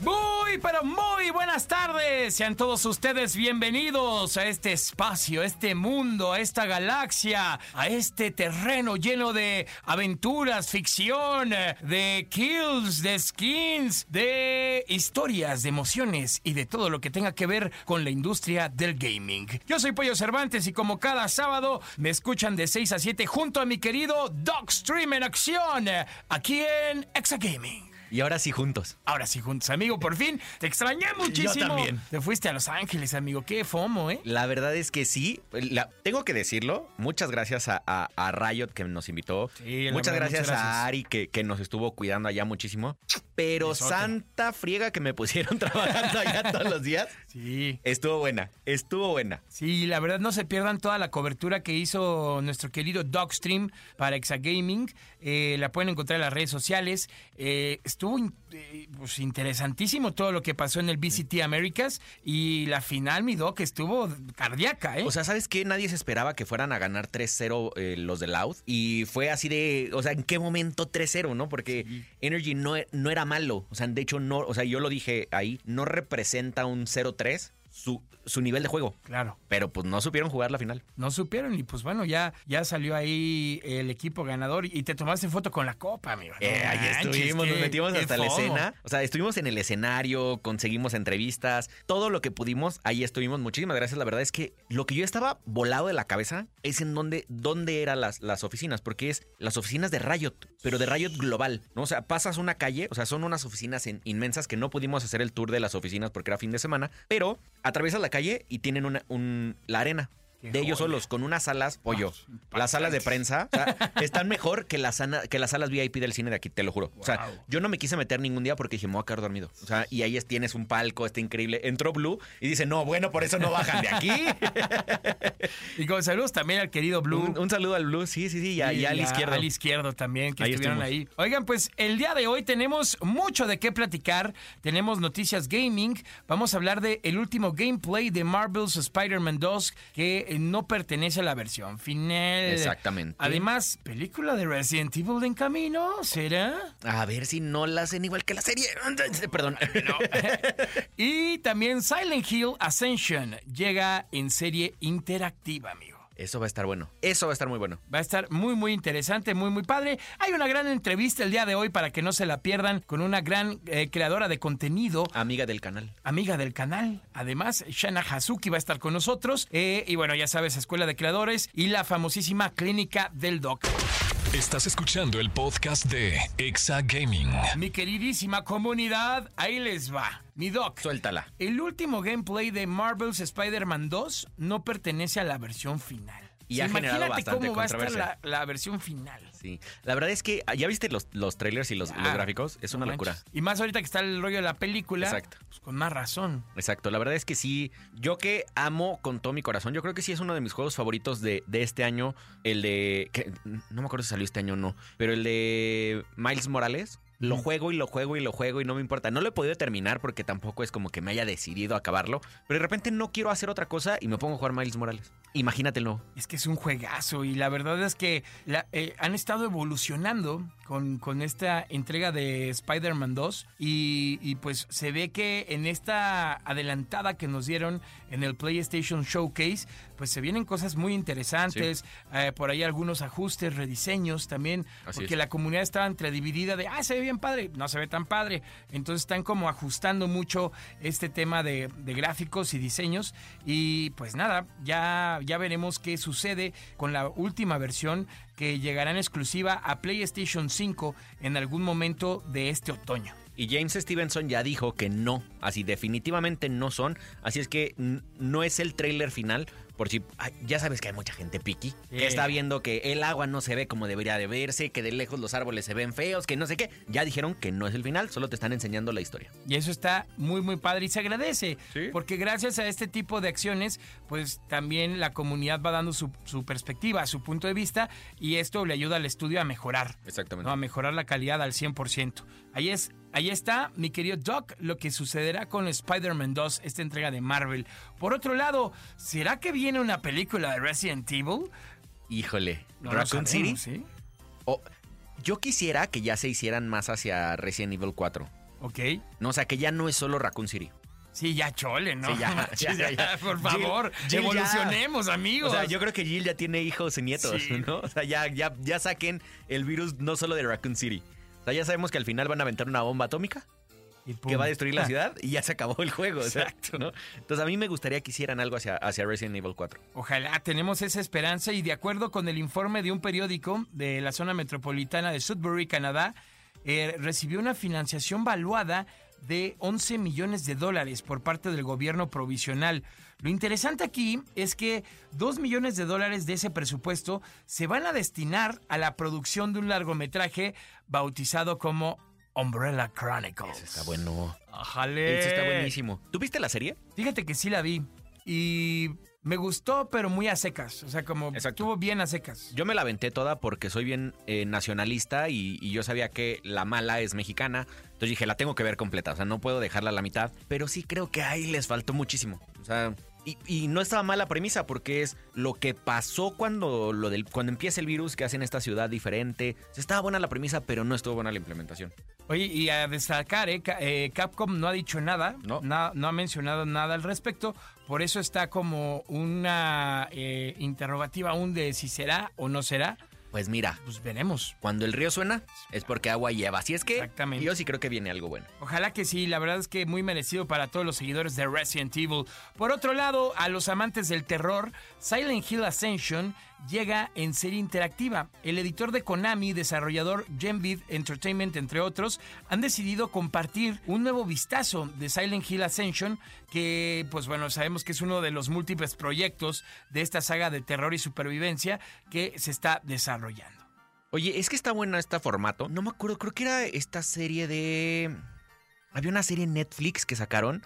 Muy, pero muy buenas tardes. Sean todos ustedes bienvenidos a este espacio, a este mundo, a esta galaxia, a este terreno lleno de aventuras, ficción, de kills, de skins, de historias, de emociones y de todo lo que tenga que ver con la industria del gaming. Yo soy Pollo Cervantes y como cada sábado me escuchan de 6 a 7 junto a mi querido Dogstream en acción, aquí en Exa Gaming. Y ahora sí juntos. Ahora sí, juntos, amigo, por fin. Te extrañé muchísimo. también. Te fuiste a Los Ángeles, amigo. Qué fomo, ¿eh? La verdad es que sí. la- tengo que decirlo. Muchas gracias a, a- a Riot que nos invitó. Sí, muchas, verdad, gracias muchas gracias. a Ari que, que nos estuvo cuidando allá muchísimo. Pero Besote. santa friega que me pusieron trabajando allá todos los días. Sí. Estuvo buena. Estuvo buena. Sí, la verdad no se pierdan toda la cobertura que hizo nuestro querido Dogstream para Exagaming. Eh, la pueden encontrar en las redes sociales. Eh, estuvo eh, pues, interesantísimo todo lo que pasó en el BCT Americas y la final, mi Doc, estuvo cardíaca, ¿eh? O sea, ¿sabes qué? Nadie se esperaba que fueran a ganar 3-0 eh, los de Loud. Y fue así de. O sea, ¿en qué momento 3-0, no? Porque Energy no, no era malo. O sea, de hecho, no. O sea, yo lo dije ahí. No representa un 0-3 su, su nivel de juego. claro. Pero pues no supieron jugar la final. No supieron y pues bueno, ya, ya salió ahí el equipo ganador y te tomaste foto con la copa, amigo. No Eh, ahí estuvimos, qué- nos metimos hasta la escena. O sea, estuvimos en el escenario, conseguimos entrevistas, todo lo que pudimos, ahí estuvimos. Muchísimas gracias. La verdad es que lo que yo estaba volado de la cabeza es en dónde, dónde eran las, las oficinas, porque es las oficinas de Riot, pero de Riot global, ¿no? O sea, pasas una calle, o sea, son unas oficinas en- inmensas que no pudimos hacer el tour de las oficinas porque era fin de semana, pero atraviesas la calle y tienen una, un, la arena. Qué De ellos joya. solos, con unas salas, pollo. Ah, las salas de prensa o sea, están mejor que las, que las salas VIP del cine de aquí, te lo juro. O sea, yo no me quise meter ningún día porque dije, me voy a quedar dormido. O sea, y ahí es- tienes un palco, está increíble. Entró Blue y dice, no, bueno, por eso no bajan de aquí. Y con saludos también al querido Blue. un, un saludo al Blue, sí, sí, sí, y a, y Al Y izquierdo. Al izquierdo también, que Ahí estuvieron estuvimos. ahí. Oigan, pues el día de hoy tenemos mucho de qué platicar. Tenemos noticias gaming. Vamos a hablar de el último gameplay de Marvel's Spider-Man 2 que eh, no pertenece a la versión final. Exactamente. Además, película de Resident Evil en camino, ¿será? A ver si no la hacen igual que la serie. Perdón. y también Silent Hill Ascension llega en serie interactiva, amigo. Eso va a estar bueno. Eso va a estar muy bueno. Va a estar muy, muy interesante, muy, muy padre. Hay una gran entrevista el día de hoy para que no se la pierdan con una gran eh, creadora de contenido. Amiga del canal. Amiga del canal. Además, Shana Hazuki va a estar con nosotros. Eh, y bueno, ya sabes, Escuela de Creadores y la famosísima Clínica del Doc. Estás escuchando el podcast de Exa Gaming. Mi queridísima comunidad, ahí les va. Mi Doc. Suéltala. El último gameplay de Marvel's Spider-Man 2 no pertenece a la versión final. Y ha generado bastante cómo va a estar la, controversia. la versión final. Sí. La verdad es que, ¿ya viste los, los trailers y los, los Ah, gráficos? Es una locura. Y más ahorita que está el rollo de la película. Exacto. pues con más razón. Exacto, la verdad es que sí, yo que amo con todo mi corazón, yo creo que sí es uno de mis juegos favoritos de, de este año, el de, que, no me acuerdo si salió este año o no, pero el de Miles Morales. Lo juego y lo juego y lo juego y no me importa. No lo he podido terminar porque tampoco es como que me haya decidido acabarlo. Pero de repente no quiero hacer otra cosa y me pongo a jugar Miles Morales. Imagínatelo. Es que es un juegazo y la verdad es que la- eh, han estado evolucionando con, con esta entrega de Spider-Man 2 y, y pues se ve que en esta adelantada que nos dieron en el PlayStation Showcase, pues se vienen cosas muy interesantes, eh, por ahí algunos ajustes, rediseños también, Así porque es. la comunidad estaba entre dividida de, ah, se ve bien padre, no se ve tan padre, entonces están como ajustando mucho este tema de, de gráficos y diseños y pues nada, ya, ya veremos qué sucede con la última versión que llegará en exclusiva a PlayStation 5 en algún momento de este otoño. Y James Stevenson ya dijo que no, así definitivamente no son, así es que no es el tráiler final, por si ay, ya sabes que hay mucha gente piqui Sí. que está viendo que el agua no se ve como debería de verse, que de lejos los árboles se ven feos, que no sé qué. Ya dijeron que no es el final, solo te están enseñando la historia. Y eso está muy, muy padre y se agradece. Sí. Porque gracias a este tipo de acciones, pues también la comunidad va dando su, su perspectiva, su punto de vista, y esto le ayuda al estudio a mejorar. Exactamente. ¿no? A mejorar la calidad al 100%. Ahí, es, ahí está, mi querido Doc, lo que sucederá con Spider-Man 2, esta entrega de Marvel. Por otro lado, ¿será que viene una película de Resident Evil? Híjole, No Raccoon sabemos, City. yo quisiera que ya se hicieran más hacia Resident Evil 4. Ok. No, o sea, que ya no es solo Raccoon City. Sí, ya chole, ¿no? Sí, ya, Manches, ya, ya, ya. Por favor, Jill evolucionemos, amigos. O sea, yo creo que Jill ya tiene hijos y nietos, Sí. ¿no? O sea, ya, ya, ya saquen el virus no solo de Raccoon City. Sea, ya sabemos que al final van a aventar una bomba atómica Y que va a destruir la ciudad y ya se acabó el juego. o sea, Exacto. ¿no? Entonces, a mí me gustaría que hicieran algo hacia, hacia Resident Evil 4. Ojalá tenemos esa esperanza y de acuerdo con el informe de un periódico de la zona metropolitana de Sudbury, Canadá, eh, recibió una financiación valuada de 11 millones de dólares por parte del gobierno provisional. Lo interesante aquí es que 2 millones de dólares de ese presupuesto se van a destinar a la producción de un largometraje bautizado como Umbrella Chronicles. Está bueno. Ese está buenísimo. ¿Tú viste la serie? Fíjate que sí la vi y me gustó, pero muy a secas. O sea, como Exacto. estuvo bien a secas. Yo me la aventé toda porque soy bien eh, nacionalista y, y yo sabía que la mala es mexicana. Entonces dije, la tengo que ver completa. O sea, no puedo dejarla a la mitad. Pero sí creo que ahí les faltó muchísimo. O sea, y, y no estaba mala premisa porque es lo que pasó cuando, lo del, cuando empieza el virus que hace en esta ciudad diferente. Estaba buena la premisa, pero no estuvo buena la implementación. Oye, y a destacar, eh, eh, Capcom no ha dicho nada, No. na- no ha mencionado nada al respecto, por eso está como una eh, interrogativa aún de si será o no será, Pues mira, pues veremos. cuando el río suena es porque agua lleva. Así es que Exactamente. yo sí creo que viene algo bueno. Ojalá que sí, la verdad es que muy merecido para todos los seguidores de Resident Evil. Por otro lado, a los amantes del terror, Silent Hill Ascension llega en serie interactiva. El editor de Konami, desarrollador Genvid Entertainment, entre otros, han decidido compartir un nuevo vistazo de Silent Hill Ascension, que pues bueno, sabemos que es uno de los múltiples proyectos de esta saga de terror y supervivencia que se está desarrollando. Oye, es que está bueno este formato. No me acuerdo, creo que era esta serie de. Había una serie en Netflix que sacaron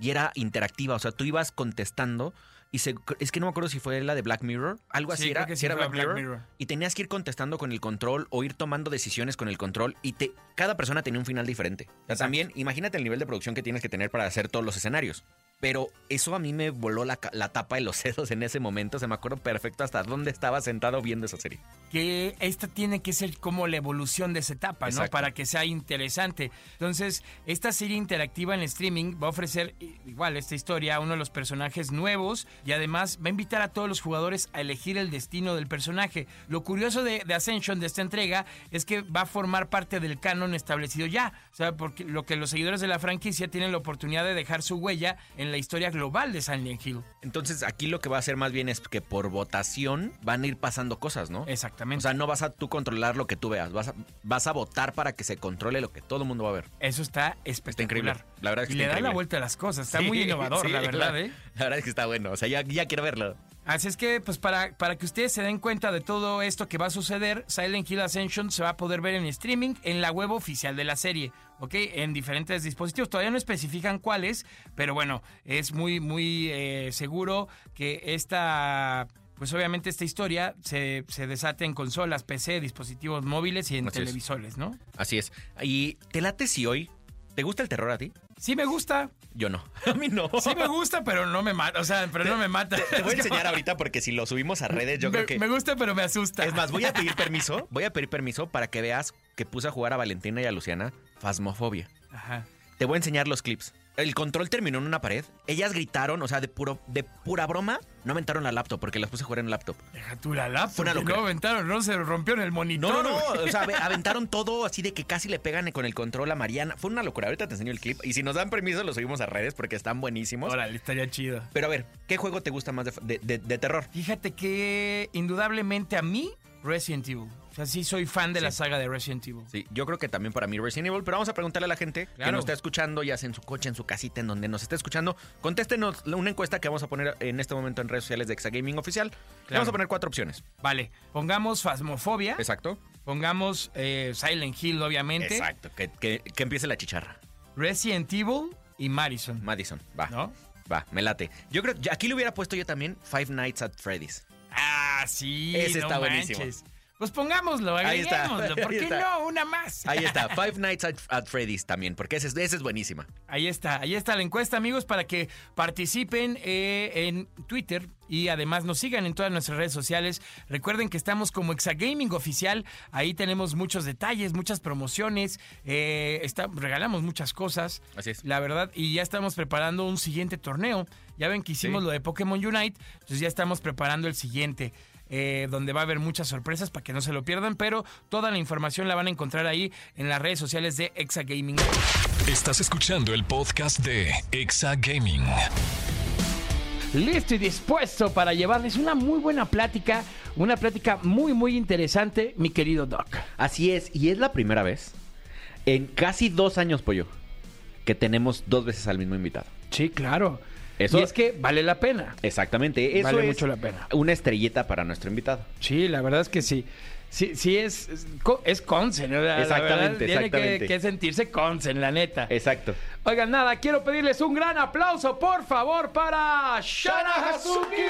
y era interactiva. O sea, tú ibas contestando y se... es que no me acuerdo si fue la de Black Mirror. Algo así Sí, era. creo que sí era Black, Black Mirror, Mirror. Y tenías que ir contestando con el control o ir tomando decisiones con el control. Y te, cada persona tenía un final diferente. O sea, también imagínate el nivel de producción que tienes que tener para hacer todos los escenarios. Pero eso a mí me voló la, la tapa de los sesos en ese momento. Se me acuerdo perfecto hasta dónde estaba sentado viendo esa serie. que esta tiene que ser como la evolución de esa etapa, ¿no? Para que sea interesante. Entonces, esta serie interactiva en streaming va a ofrecer igual esta historia a uno de los personajes nuevos y además va a invitar a todos los jugadores a elegir el destino del personaje. Lo curioso de, de Ascension, de esta entrega, es que va a formar parte del canon establecido ya. O sea, porque lo que los seguidores de la franquicia tienen la oportunidad de dejar su huella en la historia global de Silent Hill. Entonces aquí lo que va a hacer más bien es que por votación van a ir pasando cosas, ¿no? Exactamente. O sea, no vas a tú controlar lo que tú veas, vas a, vas a votar para que se controle lo que todo el mundo va a ver. Eso está espectacular. increíble. La verdad es que y está le da la vuelta a las cosas. Está Sí, muy innovador, sí, la verdad, la, ¿eh? La verdad es que está bueno, o sea, ya, ya quiero verlo. Así es que, pues para, para que ustedes se den cuenta de todo esto que va a suceder, Silent Hill Ascension se va a poder ver en streaming en la web oficial de la serie, ¿ok? En diferentes dispositivos. Todavía no especifican cuáles, pero bueno, es muy, muy eh, seguro que esta, pues obviamente esta historia se, se desate en consolas, PC, dispositivos móviles y en Así televisores, ¿no? Así es. Y te late si hoy, ¿te gusta el terror a ti? Sí me gusta, Yo no. A mí no. sí me gusta, pero no me mata, o sea, pero no me mata. Te voy a enseñar ahorita porque si lo subimos a redes, yo me, creo que... me gusta, pero me asusta. Es más, voy a pedir permiso, voy a pedir permiso para que veas que puse a jugar a Valentina y a Luciana Fasmofobia. Ajá. Te voy a enseñar los clips. El control terminó en una pared. Ellas gritaron, o sea, de puro, de pura broma, no aventaron la laptop porque las puse a jugar en laptop. Deja tú la laptop. Fue una locura. No aventaron, no se rompió en el monitor. No, no, no. O sea, ave- aventaron todo así de que casi le pegan con el control a Mariana. Fue una locura. Ahorita te enseño el clip. Y si nos dan permiso, lo subimos a redes porque están buenísimos. Órale, estaría chido. Pero a ver, ¿qué juego te gusta más de, de- de- de terror? Fíjate que indudablemente a mí Resident Evil. Sea, sí soy fan de la saga de Resident Evil. Sí, yo creo que también para mí Resident Evil, pero vamos a preguntarle a la gente que nos está escuchando, ya sea en su coche, en su casita, en donde nos esté escuchando, contéstenos una encuesta que vamos a poner en este momento en redes sociales de Exagaming Oficial. Le vamos a poner cuatro opciones. Vale, pongamos Phasmophobia, Exacto. pongamos eh, Silent Hill, obviamente, Exacto, que, que- que empiece la chicharra. Resident Evil y Madison. Madison, va. ¿No? Va, me late. Yo creo que aquí le hubiera puesto yo también Five Nights at Freddy's. Ah, sí, Ese no está buenísimo. Pues pongámoslo, Ahí está. ¿Por qué está. no? Una más. Ahí está, Five Nights at, at Freddy's también, porque esa es, buenísima. Ahí está, ahí está la encuesta, amigos, para que participen eh, en Twitter y además nos sigan en todas nuestras redes sociales. Recuerden que estamos como Exagaming Oficial, ahí tenemos muchos detalles, muchas promociones, eh, está- regalamos muchas cosas. Así es. La verdad, y ya estamos preparando un siguiente torneo. Ya ven que hicimos Sí. lo de Pokémon Unite, entonces ya estamos preparando el siguiente. Eh, donde va a haber muchas sorpresas para que no se lo pierdan, pero toda la información la van a encontrar ahí en las redes sociales de Exagaming. Estás escuchando el podcast de Exa Gaming. Listo y dispuesto para llevarles una muy buena plática, una plática muy muy interesante, mi querido Doc. Así es, y es la primera vez en casi dos años, Pollo, que tenemos dos veces al mismo invitado. Sí, claro. Eso- Y es que vale la pena. Exactamente, eso Vale es mucho la pena. una estrellita para nuestro invitado. Sí, la verdad es que sí. Sí, sí es, es, co- es consen. La- la Exactamente, verdad, Tiene que sentirse consen, la neta. Exacto. Oigan, nada, quiero pedirles un gran aplauso, por favor, para Shana Hazuki.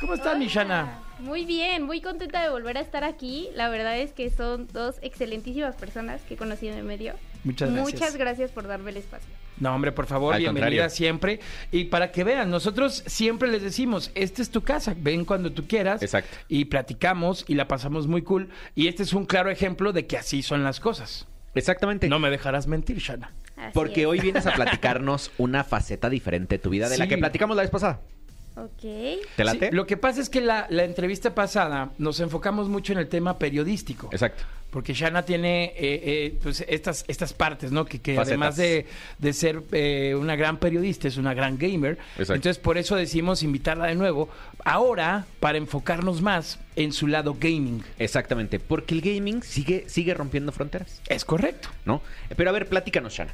¿Cómo estás, mi Shana? Muy bien, muy contenta de volver a estar aquí. La verdad es que son dos excelentísimas personas que he conocido en el medio. Muchas gracias. Muchas gracias por darme el espacio. No, hombre, por favor, Al bienvenida contrario. siempre. Y para que vean, nosotros siempre les decimos, esta es tu casa, ven cuando tú quieras. Exacto. Y platicamos y la pasamos muy cool. Y este es un claro ejemplo de que así son las cosas. Exactamente. No me dejarás mentir, Shana. Así Porque es. hoy vienes a platicarnos una faceta diferente de tu vida de la que platicamos la vez pasada. Ok. ¿Te late? Sí, lo que pasa es que la, la entrevista pasada nos enfocamos mucho en el tema periodístico. Exacto. Porque Shana tiene eh, eh, pues estas, estas partes, ¿no? Que, que además de, de ser eh, una gran periodista, es una gran gamer. Exacto. Entonces, por eso decidimos invitarla de nuevo. Ahora, para enfocarnos más en su lado gaming. Exactamente. Porque el gaming sigue, sigue rompiendo fronteras, Es correcto. ¿no? Pero a ver, platícanos, Shana.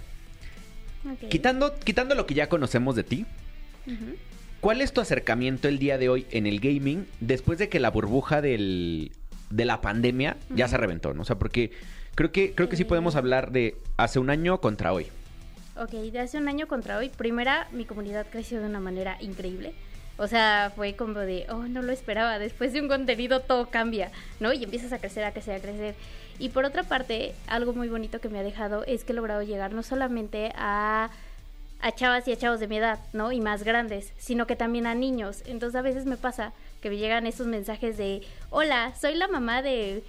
ok. Quitando, quitando lo que ya conocemos de ti, Ujú. ¿Cuál es tu acercamiento el día de hoy en el gaming después de que la burbuja del, de la pandemia ya se reventó? ¿no? O sea, porque creo que, creo que sí podemos hablar de hace un año contra hoy. Ok, de hace un año contra hoy, primera, mi comunidad creció de una manera increíble. O sea, fue como de, oh, no lo esperaba. Después de un contenido todo cambia, ¿no? Y empiezas a crecer, a crecer, a crecer. Y por otra parte, algo muy bonito que me ha dejado es que he logrado llegar no solamente a, a chavas y a chavos de mi edad, ¿no? Y más grandes, sino que también a niños. Entonces a veces me pasa que me llegan estos mensajes de, hola, soy la mamá de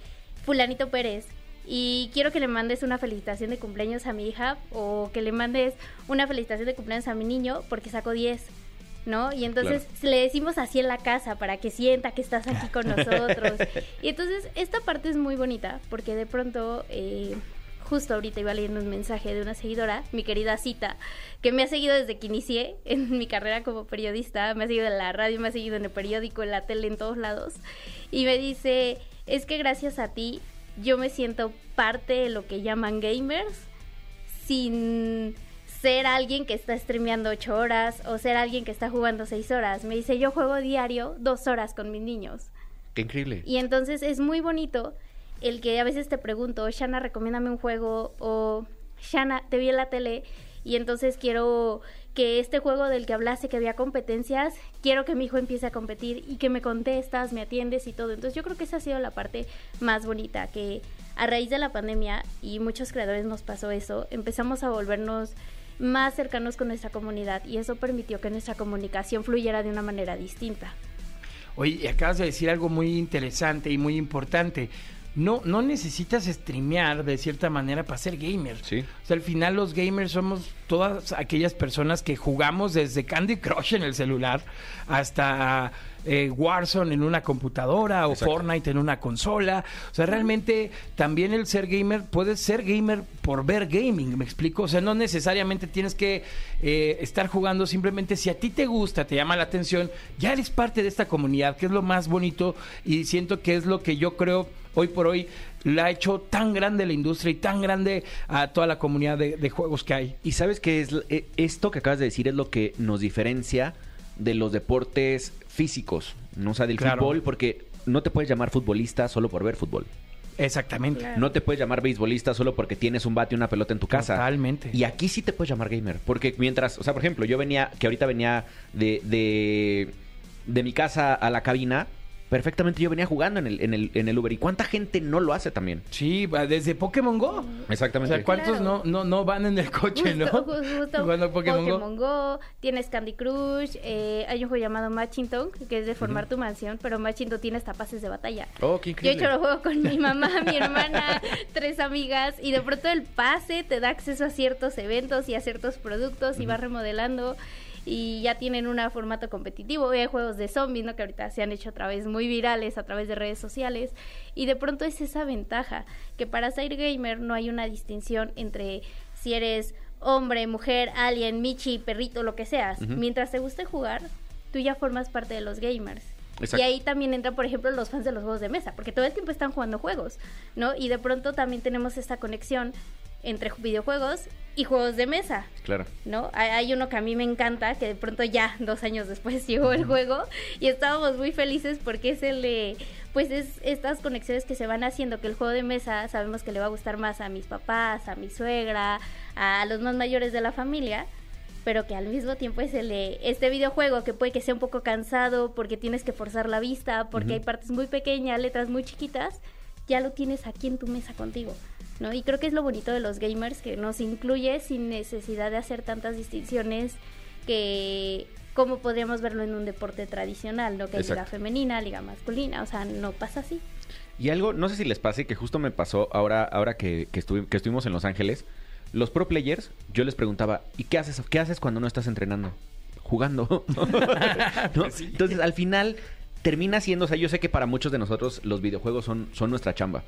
fulanito Pérez. Y quiero que le mandes una felicitación de cumpleaños a mi hija o que le mandes una felicitación de cumpleaños a mi niño porque sacó 10. ¿no? Y entonces le decimos así en la casa para que sienta que estás aquí con nosotros. y entonces esta parte es muy bonita porque de pronto, eh, justo ahorita iba leyendo un mensaje de una seguidora, mi querida Cita, que me ha seguido desde que inicié en mi carrera como periodista, me ha seguido en la radio, me ha seguido en el periódico, en la tele, en todos lados. Y me dice, es que gracias a ti yo me siento parte de lo que llaman gamers sin ser alguien que está streameando ocho horas o ser alguien que está jugando seis horas. Me dice, yo juego diario dos horas con mis niños. Qué increíble. Y entonces es muy bonito el que a veces te pregunto, Shana, recomiéndame un juego o Shana, te vi en la tele y entonces quiero que este juego del que hablaste, que había competencias, quiero que mi hijo empiece a competir y que me contestas, me atiendes y todo. Entonces yo creo que esa ha sido la parte más bonita, que a raíz de la pandemia, y muchos creadores nos pasó eso, empezamos a volvernos más cercanos con nuestra comunidad y eso permitió que nuestra comunicación fluyera de una manera distinta. Oye, acabas de decir algo muy interesante y muy importante. No, no necesitas streamear de cierta manera para ser gamer. Sí. O sea, al final los gamers somos todas aquellas personas que jugamos desde Candy Crush en el celular hasta eh, Warzone en una computadora o Exacto. Fortnite en una consola. O sea, realmente también el ser gamer puede ser gamer por ver gaming, ¿me explico? O sea, no necesariamente tienes que eh, estar jugando, simplemente si a ti te gusta, te llama la atención, ya eres parte de esta comunidad, que es lo más bonito y siento que es lo que yo creo hoy por hoy la ha hecho tan grande la industria y tan grande a toda la comunidad de, de juegos que hay. Y sabes que es eh, esto que acabas de decir es lo que nos diferencia de los deportes físicos, no o sea, del Claro. fútbol, porque no te puedes llamar futbolista solo por ver fútbol. Exactamente. Claro. No te puedes llamar beisbolista solo porque tienes un bate y una pelota en tu casa. Totalmente. Y aquí sí te puedes llamar gamer. Porque mientras, o sea, por ejemplo, yo venía, que ahorita venía de, de, de mi casa a la cabina, perfectamente yo venía jugando en el, en el, en el Uber. ¿Y cuánta gente no lo hace también? Sí, va desde Pokémon Go. O Exactamente. sea, ¿cuántos Claro. no, no, no van en el coche, no? Justo, ju- justo Jugando Pokémon, Pokémon, Go. Go. tienes Candy Crush, eh, hay un juego llamado Matchington, que es de formar tu mansión, pero Matchington tiene hasta pases de batalla. Oh, qué Yo he hecho lo juego con mi mamá, mi hermana, tres amigas, y de pronto el pase te da acceso a ciertos eventos y a ciertos productos y vas remodelando. Y ya tienen un formato competitivo. Hay juegos de zombies, ¿no? Que ahorita se han hecho otra vez muy virales a través de redes sociales. Y de pronto es esa ventaja, que para ser gamer no hay una distinción entre si eres hombre, mujer, alien, michi, perrito, lo que seas. Mientras te guste jugar, tú ya formas parte de los gamers. Exacto. Y ahí también entran, por ejemplo, los fans de los juegos de mesa, porque todo el tiempo están jugando juegos, ¿no? Y de pronto también tenemos esta conexión entre videojuegos y juegos de mesa, Claro. ¿no? Hay, hay uno que a mí me encanta, que de pronto ya dos años después llegó el juego y estábamos muy felices porque es el de, pues es estas conexiones que se van haciendo, que el juego de mesa sabemos que le va a gustar más a mis papás, a mi suegra, a los más mayores de la familia, pero que al mismo tiempo es el de este videojuego que puede que sea un poco cansado porque tienes que forzar la vista, porque hay partes muy pequeñas, letras muy chiquitas, ya lo tienes aquí en tu mesa contigo. ¿No? Y creo que es lo bonito de los gamers, que nos incluye sin necesidad de hacer tantas distinciones que como podríamos verlo en un deporte tradicional, ¿no? Que hay liga Exacto. femenina, liga masculina, o sea, no pasa así. Y algo, no sé si les pase, que justo me pasó ahora, ahora que, que, estuvi- que estuvimos en Los Ángeles. Los pro players, yo les preguntaba, ¿y qué haces, qué haces cuando no estás entrenando? Jugando. ¿No? Entonces, al final, termina siendo, o sea, yo sé que para muchos de nosotros los videojuegos son, son nuestra chamba.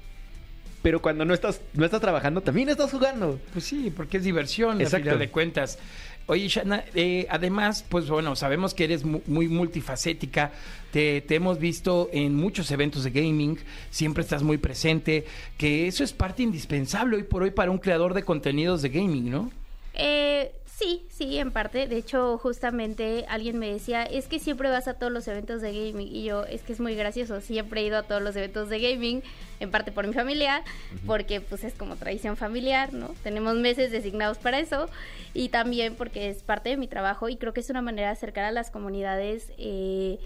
Pero cuando no estás, no estás trabajando, también estás jugando. Pues sí, porque es diversión, Exacto. a final de cuentas. Oye, Shana, eh, además, pues bueno, sabemos que eres mu- muy multifacética. Te, te hemos visto en muchos eventos de gaming. Siempre estás muy presente. Que eso es parte indispensable hoy por hoy para un creador de contenidos de gaming, ¿no? Eh, sí, sí, en parte. De hecho, justamente alguien me decía, es que siempre vas a todos los eventos de gaming. Y yo, es que es muy gracioso. Siempre he ido a todos los eventos de gaming, en parte por mi familia, porque pues es como tradición familiar, ¿no? Tenemos meses designados para eso. Y también porque es parte de mi trabajo y creo que es una manera de acercar a las comunidades. eh,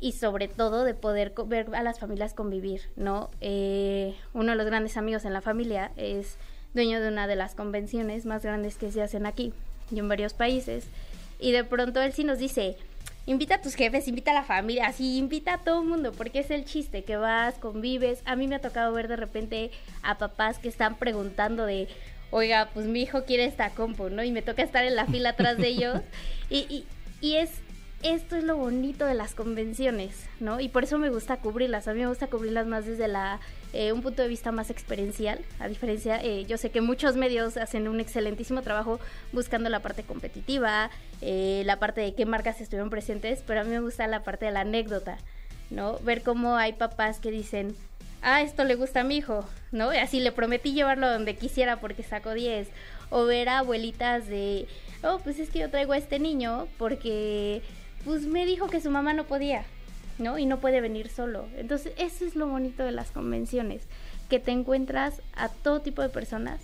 y sobre todo de poder ver a las familias convivir, ¿no? Eh, uno de los grandes amigos en la familia es dueño de una de las convenciones más grandes que se hacen aquí y en varios países. Y de pronto él sí nos dice, invita a tus jefes, invita a la familia, así invita a todo el mundo, porque es el chiste, que vas, convives. A mí me ha tocado ver de repente a papás que están preguntando de, oiga, pues mi hijo quiere esta compu, ¿no? Y me toca estar en la fila atrás de ellos. Y, y, y es, esto es lo bonito de las convenciones, ¿no? Y por eso me gusta cubrirlas. A mí me gusta cubrirlas más desde la eh, un punto de vista más experiencial. A diferencia, eh, yo sé que muchos medios hacen un excelentísimo trabajo buscando la parte competitiva, eh, la parte de qué marcas estuvieron presentes, pero a mí me gusta la parte de la anécdota, ¿no? Ver cómo hay papás que dicen, ah, esto le gusta a mi hijo, ¿no? Y así le prometí llevarlo donde quisiera porque sacó 10. O ver abuelitas de, oh, pues es que yo traigo a este niño porque, pues me dijo que su mamá no podía, ¿no? Y no puede venir solo. Entonces, eso es lo bonito de las convenciones, que te encuentras a todo tipo de personas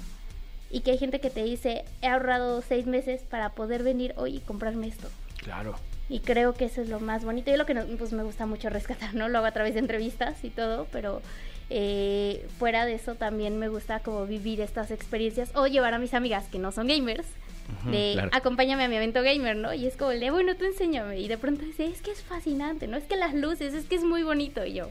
y que hay gente que te dice, he ahorrado seis meses para poder venir hoy y comprarme esto. Claro. Y creo que eso es lo más bonito y lo que no- pues me gusta mucho rescatar, ¿no? Lo hago a través de entrevistas y todo, pero eh, fuera de eso también me gusta como vivir estas experiencias o llevar a mis amigas que no son gamers. De claro. acompáñame a mi evento gamer, ¿no? Y es como el de bueno, tú enséñame. Y de pronto dice, es que es fascinante, ¿no? Es que las luces, es que es muy bonito. Y yo,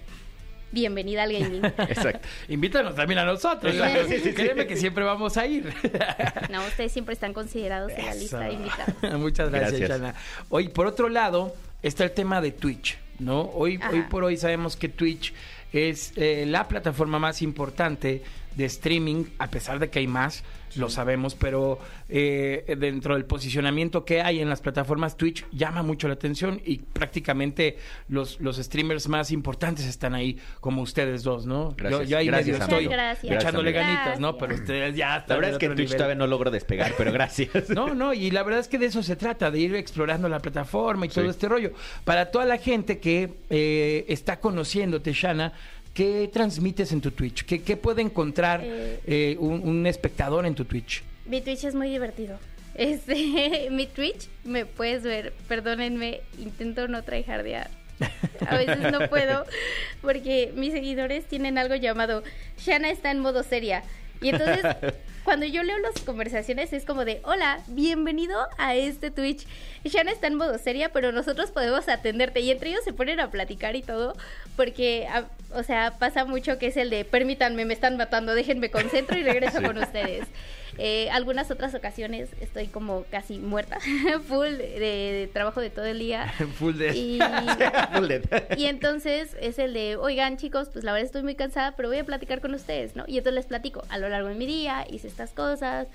bienvenida al gaming. Exacto. Invítanos también a nosotros. Sí, sí, sí. Créeme que siempre vamos a ir. No, ustedes siempre están considerados en la lista de invitados. Muchas gracias, Gracias. Chana. Hoy, por otro lado, está el tema de Twitch, ¿no? Hoy, Ajá. hoy por hoy sabemos que Twitch es eh, la plataforma más importante de streaming, a pesar de que hay más, lo sabemos, pero eh, dentro del posicionamiento que hay en las plataformas, Twitch llama mucho la atención y prácticamente los, los streamers más importantes están ahí, como ustedes dos, ¿no? Gracias. Yo, yo ahí Gracias, medio estoy gracias. echándole Gracias, ganitas. ¿no? Pero ustedes ya están La verdad es que Twitch nivel. todavía no logro despegar, pero gracias. No, no, y la verdad es que de eso se trata, de ir explorando la plataforma y todo Sí. este rollo. Para toda la gente que eh, está conociéndote, Shana, ¿qué transmites en tu Twitch? ¿Qué, qué puede encontrar Eh. eh, un, un espectador en tu Twitch? Mi Twitch es muy divertido. Este, mi Twitch me puedes ver, perdónenme, intento no tryhardear. A veces no puedo porque mis seguidores tienen algo llamado Shana está en modo seria. Y entonces, cuando yo leo las conversaciones es como de, hola, bienvenido a este Twitch. Shana está en modo seria, pero nosotros podemos atenderte. Y entre ellos se ponen a platicar y todo, porque, a- o sea, pasa mucho que es el de, permítanme, me están matando, déjenme concentro y regreso con ustedes. Eh, algunas otras ocasiones estoy como casi muerta, full de, de trabajo de todo el día. Full de... Y, Full dead. y entonces es el de, oigan chicos, pues la verdad estoy muy cansada, pero voy a platicar con ustedes, ¿no? Y entonces les platico, a lo largo de mi día hice estas cosas,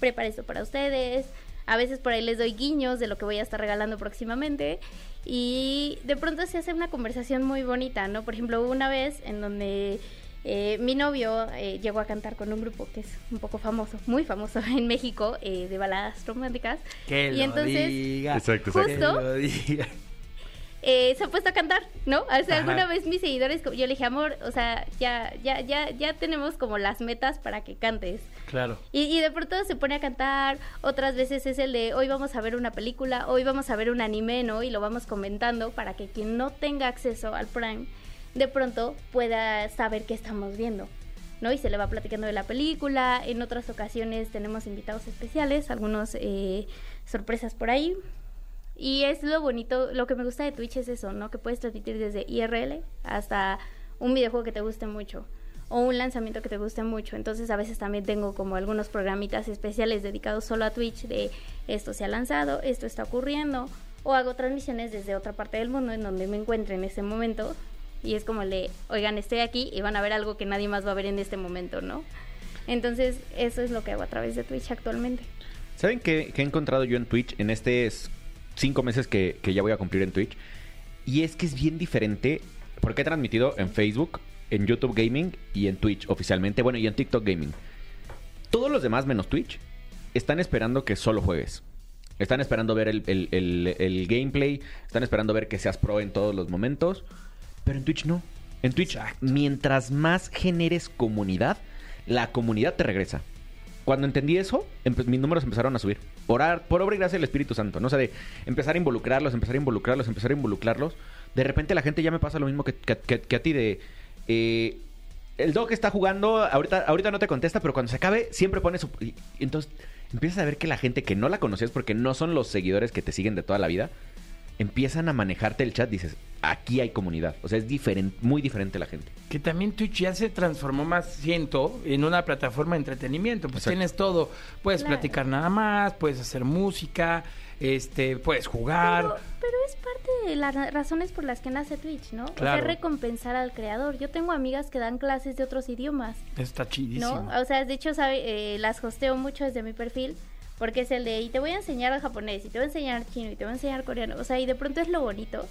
preparé esto para ustedes, a veces por ahí les doy guiños de lo que voy a estar regalando próximamente y de pronto se hace una conversación muy bonita, ¿no? Por ejemplo, hubo una vez en donde eh, mi novio eh, llegó a cantar con un grupo que es un poco famoso, muy famoso en México, eh, de baladas románticas. Que y lo entonces, diga. Exacto, exacto. Que lo diga. eh, se ha puesto a cantar, ¿no? O sea, Ajá. alguna vez mis seguidores, yo le dije, amor, o sea, ya, ya, ya, ya tenemos como las metas para que cantes. Claro. Y, y de pronto se pone a cantar, otras veces es el de hoy vamos a ver una película, hoy vamos a ver un anime, ¿no? Y lo vamos comentando para que quien no tenga acceso al Prime, de pronto pueda saber qué estamos viendo. ¿no? Y se le va platicando de la película. En otras ocasiones tenemos invitados especiales, algunos eh, sorpresas por ahí. Y es lo bonito, lo que me gusta de Twitch es eso, ¿no? Que puedes transmitir desde IRL hasta un videojuego que te guste mucho o un lanzamiento que te guste mucho. Entonces a veces también tengo como algunos programitas especiales dedicados solo a Twitch de esto se ha lanzado, esto está ocurriendo o hago transmisiones desde otra parte del mundo en donde me encuentre en ese momento y es como el de, oigan, estoy aquí y van a ver algo que nadie más va a ver en este momento, ¿no? Entonces eso es lo que hago a través de Twitch actualmente. ¿Saben qué he encontrado yo en Twitch en estos cinco meses que, que ya voy a cumplir en Twitch? Y es que es bien diferente porque he transmitido en Facebook, en YouTube Gaming y en Twitch oficialmente, bueno, y en TikTok Gaming. Todos los demás menos Twitch están esperando que solo juegues. Están esperando ver el, el- el- el gameplay, están esperando ver que seas pro en todos los momentos, pero en Twitch no. En Twitch, mientras más generes comunidad, la comunidad te regresa. Cuando entendí eso, mis números empezaron a subir. Por, por obra y gracia del Espíritu Santo, ¿no? O sea, de empezar a involucrarlos, empezar a involucrarlos, empezar a involucrarlos. De repente la gente ya me pasa lo mismo que, que- que- que a ti de... eh, el dog está jugando, ahorita, ahorita no te contesta, pero cuando se acabe siempre pone su... y entonces empiezas a ver que la gente que no la conocías, porque no son los seguidores que te siguen de toda la vida, empiezan a manejarte el chat, dices, aquí hay comunidad. O sea, es diferente, muy diferente la gente. Que también Twitch ya se transformó más, siento, en una plataforma de entretenimiento. Pues Exacto. tienes todo. Puedes Claro. platicar nada más, puedes hacer música, este, puedes jugar. Pero, pero es parte de las ra- razones por las que nace Twitch, ¿no? O Claro. sea, recompensar al creador. Yo tengo amigas que dan clases de otros idiomas, Está chidísimo. ¿no? O sea, de hecho, sabe, eh, las hosteo mucho desde mi perfil. Porque es el de, y te voy a enseñar japonés, y te voy a enseñar chino, y te voy a enseñar coreano. O sea, y de pronto es lo bonito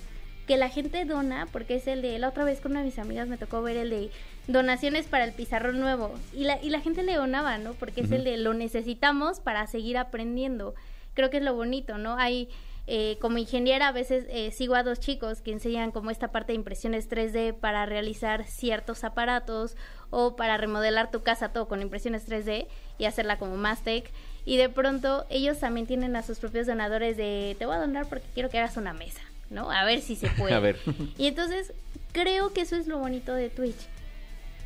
que la gente dona, porque es el de, la otra vez con una de mis amigas me tocó ver el de donaciones para el pizarrón nuevo. Y la, y la gente le donaba, ¿no? Porque es el de, lo necesitamos para seguir aprendiendo. Creo que es lo bonito, ¿no? Hay, eh, como ingeniera, a veces eh, sigo a dos chicos que enseñan como esta parte de impresiones 3D para realizar ciertos aparatos o para remodelar tu casa todo con impresiones 3D y hacerla como más tech. Y de pronto ellos también tienen a sus propios donadores de te voy a donar porque quiero que hagas una mesa, ¿no? A ver si se puede. A ver. Y entonces creo que eso es lo bonito de Twitch,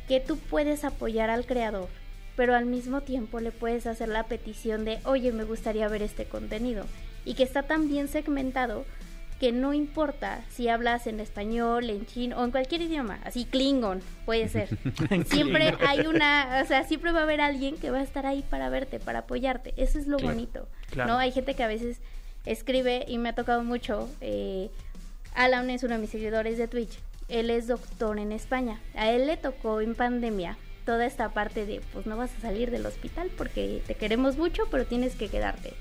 que tú puedes apoyar al creador, pero al mismo tiempo le puedes hacer la petición de, oye, me gustaría ver este contenido. Y que está tan bien segmentado que no importa si hablas en español, en chino o en cualquier idioma, así Klingon, puede ser. siempre hay una, o sea, siempre va a haber alguien que va a estar ahí para verte, para apoyarte. Eso es lo Claro, bonito. claro. ¿No? Hay gente que a veces escribe y me ha tocado mucho. Eh, Alan es uno de mis seguidores de Twitch. Él es doctor en España. A él le tocó en pandemia toda esta parte de, pues no vas a salir del hospital porque te queremos mucho, pero tienes que quedarte.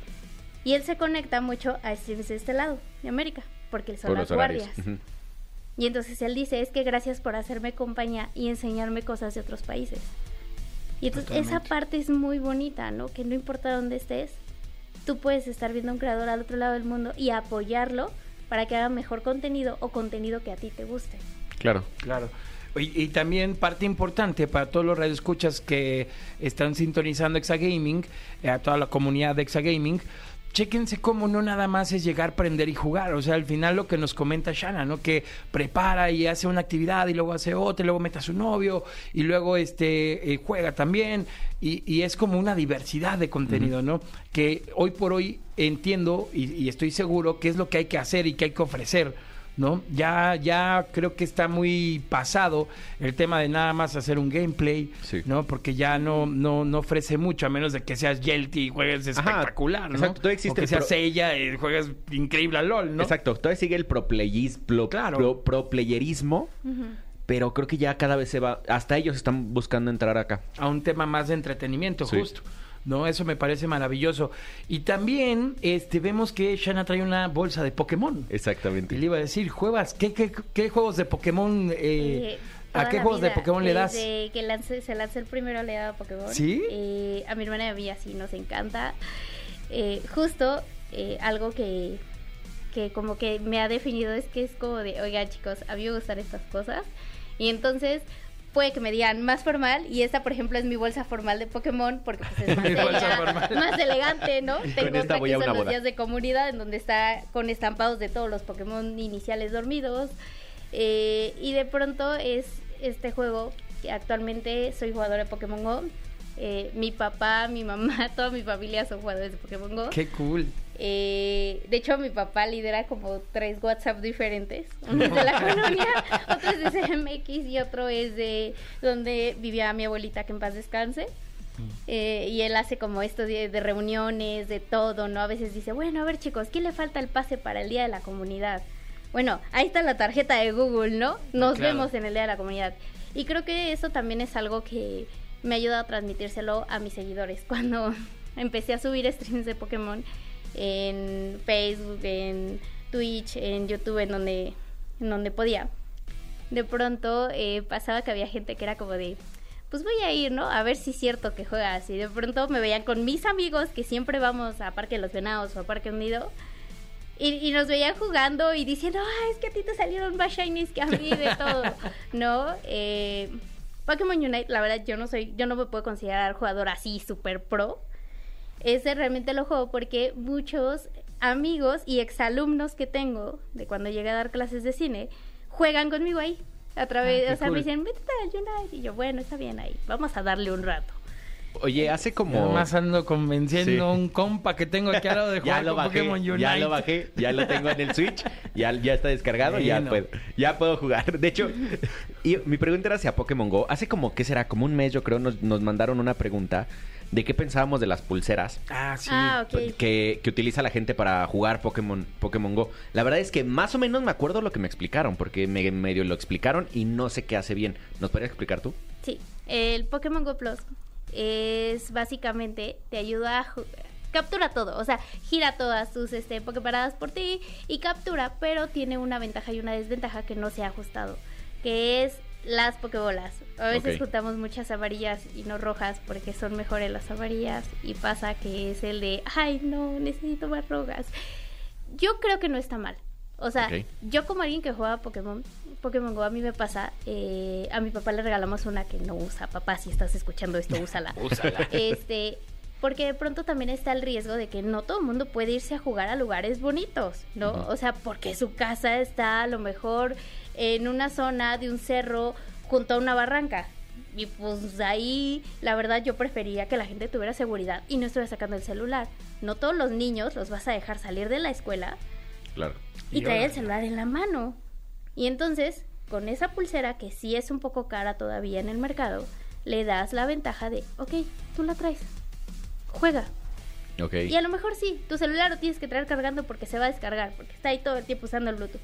Y él se conecta mucho a streams de este lado, de América, porque son Por las guardias. Y entonces él dice, es que gracias por hacerme compañía y enseñarme cosas de otros países. Y entonces esa parte es muy bonita, ¿no? Que no importa dónde estés, tú puedes estar viendo a un creador al otro lado del mundo y apoyarlo para que haga mejor contenido o contenido que a ti te guste. Claro. Claro. Y, y también parte importante para todos los radioescuchas que están sintonizando Exagaming, eh, a toda la comunidad de Exagaming, chéquense cómo no nada más es llegar, prender y jugar. O sea, al final lo que nos comenta Shana, ¿no? Que prepara y hace una actividad y luego hace otra, y luego mete a su novio y luego este eh, juega también. Y, y es como una diversidad de contenido, ¿no? Que hoy por hoy entiendo y, y estoy seguro que es lo que hay que hacer y que hay que ofrecer. ¿No? Ya, ya creo que está muy pasado el tema de nada más hacer un gameplay, Sí. ¿no? Porque ya no, no, no ofrece mucho, a menos de que seas Yelty y juegues Ajá, espectacular, ¿no? exacto, todavía existe o que seas pro- ella y juegues increíble al LOL, ¿no? Exacto. Todavía sigue el pro, playis- pro, Claro. pro- pro playerismo, pero creo que ya cada vez se va. Hasta ellos están buscando entrar acá. a un tema más de entretenimiento, Sí. justo. ¿No? Eso me parece maravilloso. Y también este, vemos que Shana trae una bolsa de Pokémon. Exactamente. Y le iba a decir, ¿juegas? ¿Qué, qué, qué juegos de Pokémon? eh, Eh, ¿A qué juegos de Pokémon le das? Desde que lance- se lanzó el primero le daba Pokémon. ¿Sí? Eh, a mi hermana y a mí así nos encanta. Eh, justo eh, algo que, que como que me ha definido es que es como de, oigan chicos, a mí me gustan estas cosas. Y entonces puede que me digan más formal y esta por ejemplo es mi bolsa formal de Pokémon porque pues es más, formal. más elegante, ¿no? Tengo esta otra que son los boda. días de comunidad en donde está con estampados de todos los Pokémon iniciales dormidos. Eh, y de pronto es este juego que actualmente soy jugadora de Pokémon Go. Eh, mi papá, mi mamá, toda mi familia son jugadores de Pokémon Go. Qué cool. Eh, de hecho, mi papá lidera como tres WhatsApp diferentes. Uno es de la colonia, otro es de CMX y otro es de donde vivía mi abuelita, que en paz descanse. Eh, y él hace como esto de, de reuniones, de todo, ¿no? A veces dice, bueno, a ver chicos, ¿quién le falta el pase para el Día de la Comunidad? Bueno, ahí está la tarjeta de Google, ¿no? Nos Claro. vemos en el Día de la Comunidad. Y creo que eso también es algo que me ayuda a transmitírselo a mis seguidores. Cuando empecé a subir streams de Pokémon en Facebook, en Twitch, en YouTube, en donde, en donde podía, de pronto eh, pasaba que había gente que era como de, pues voy a ir, ¿no? A ver si es cierto que juegas. Y de pronto me veían con mis amigos que siempre vamos a Parque de los Venados o a Parque Hundido. Y, y nos veían jugando y diciendo, ah, es que a ti te salieron más shinies que a mí de todo, ¿no? Eh, Pokémon Unite, la verdad, yo no soy, yo no me puedo considerar jugador así super pro. Ese realmente lo juego porque muchos amigos y exalumnos que tengo de cuando llegué a dar clases de cine juegan conmigo ahí. A través, Ah, o sea, cool. me dicen, vete al Unite. Y yo, bueno, está bien ahí, vamos a darle un rato. Oye, hace como. Nada más ando convenciendo Sí. a un compa que tengo aquí al lado de ya jugar lo con bajé, Pokémon Unite. ya lo bajé, ya lo tengo en el Switch, ya, ya está descargado, ya puedo, ya puedo jugar. De hecho, y mi pregunta era hacia Pokémon Go. Hace como, ¿qué será? Como un mes, yo creo, nos, nos mandaron una pregunta de qué pensábamos de las pulseras Ah, sí. Ah, que, que utiliza la gente para jugar Pokémon, Pokémon Go. La verdad es que más o menos me acuerdo lo que me explicaron, porque me medio lo explicaron y no sé qué hace bien. ¿Nos podrías explicar tú? Sí, el Pokémon Go Plus es básicamente te ayuda a captura todo, o sea, gira todas tus este Poképaradas por ti y captura, pero tiene una ventaja y una desventaja que no se ha ajustado, que es las Pokébolas. A veces juntamos muchas amarillas y no rojas porque son mejores las amarillas y pasa que es el de, ay, no, necesito más rojas. Yo creo que no está mal. O sea, yo como alguien que juega Pokémon, Pokémon Go a mí me pasa, eh, a mi papá le regalamos una que no usa. Papá, si estás escuchando esto, úsala. Úsala. Este, porque de pronto también está el riesgo de que no todo el mundo puede irse a jugar a lugares bonitos, ¿no? O sea, porque su casa está a lo mejor en una zona de un cerro junto a una barranca. Y pues ahí, la verdad, yo prefería que la gente tuviera seguridad y no estuviera sacando el celular. No todos los niños los vas a dejar salir de la escuela Claro. y Y traer el celular en la mano. Y entonces, con esa pulsera que sí es un poco cara todavía en el mercado, le das la ventaja de, ok, tú la traes, juega. Ok. Y a lo mejor sí, tu celular lo tienes que traer cargando porque se va a descargar, porque está ahí todo el tiempo usando el Bluetooth.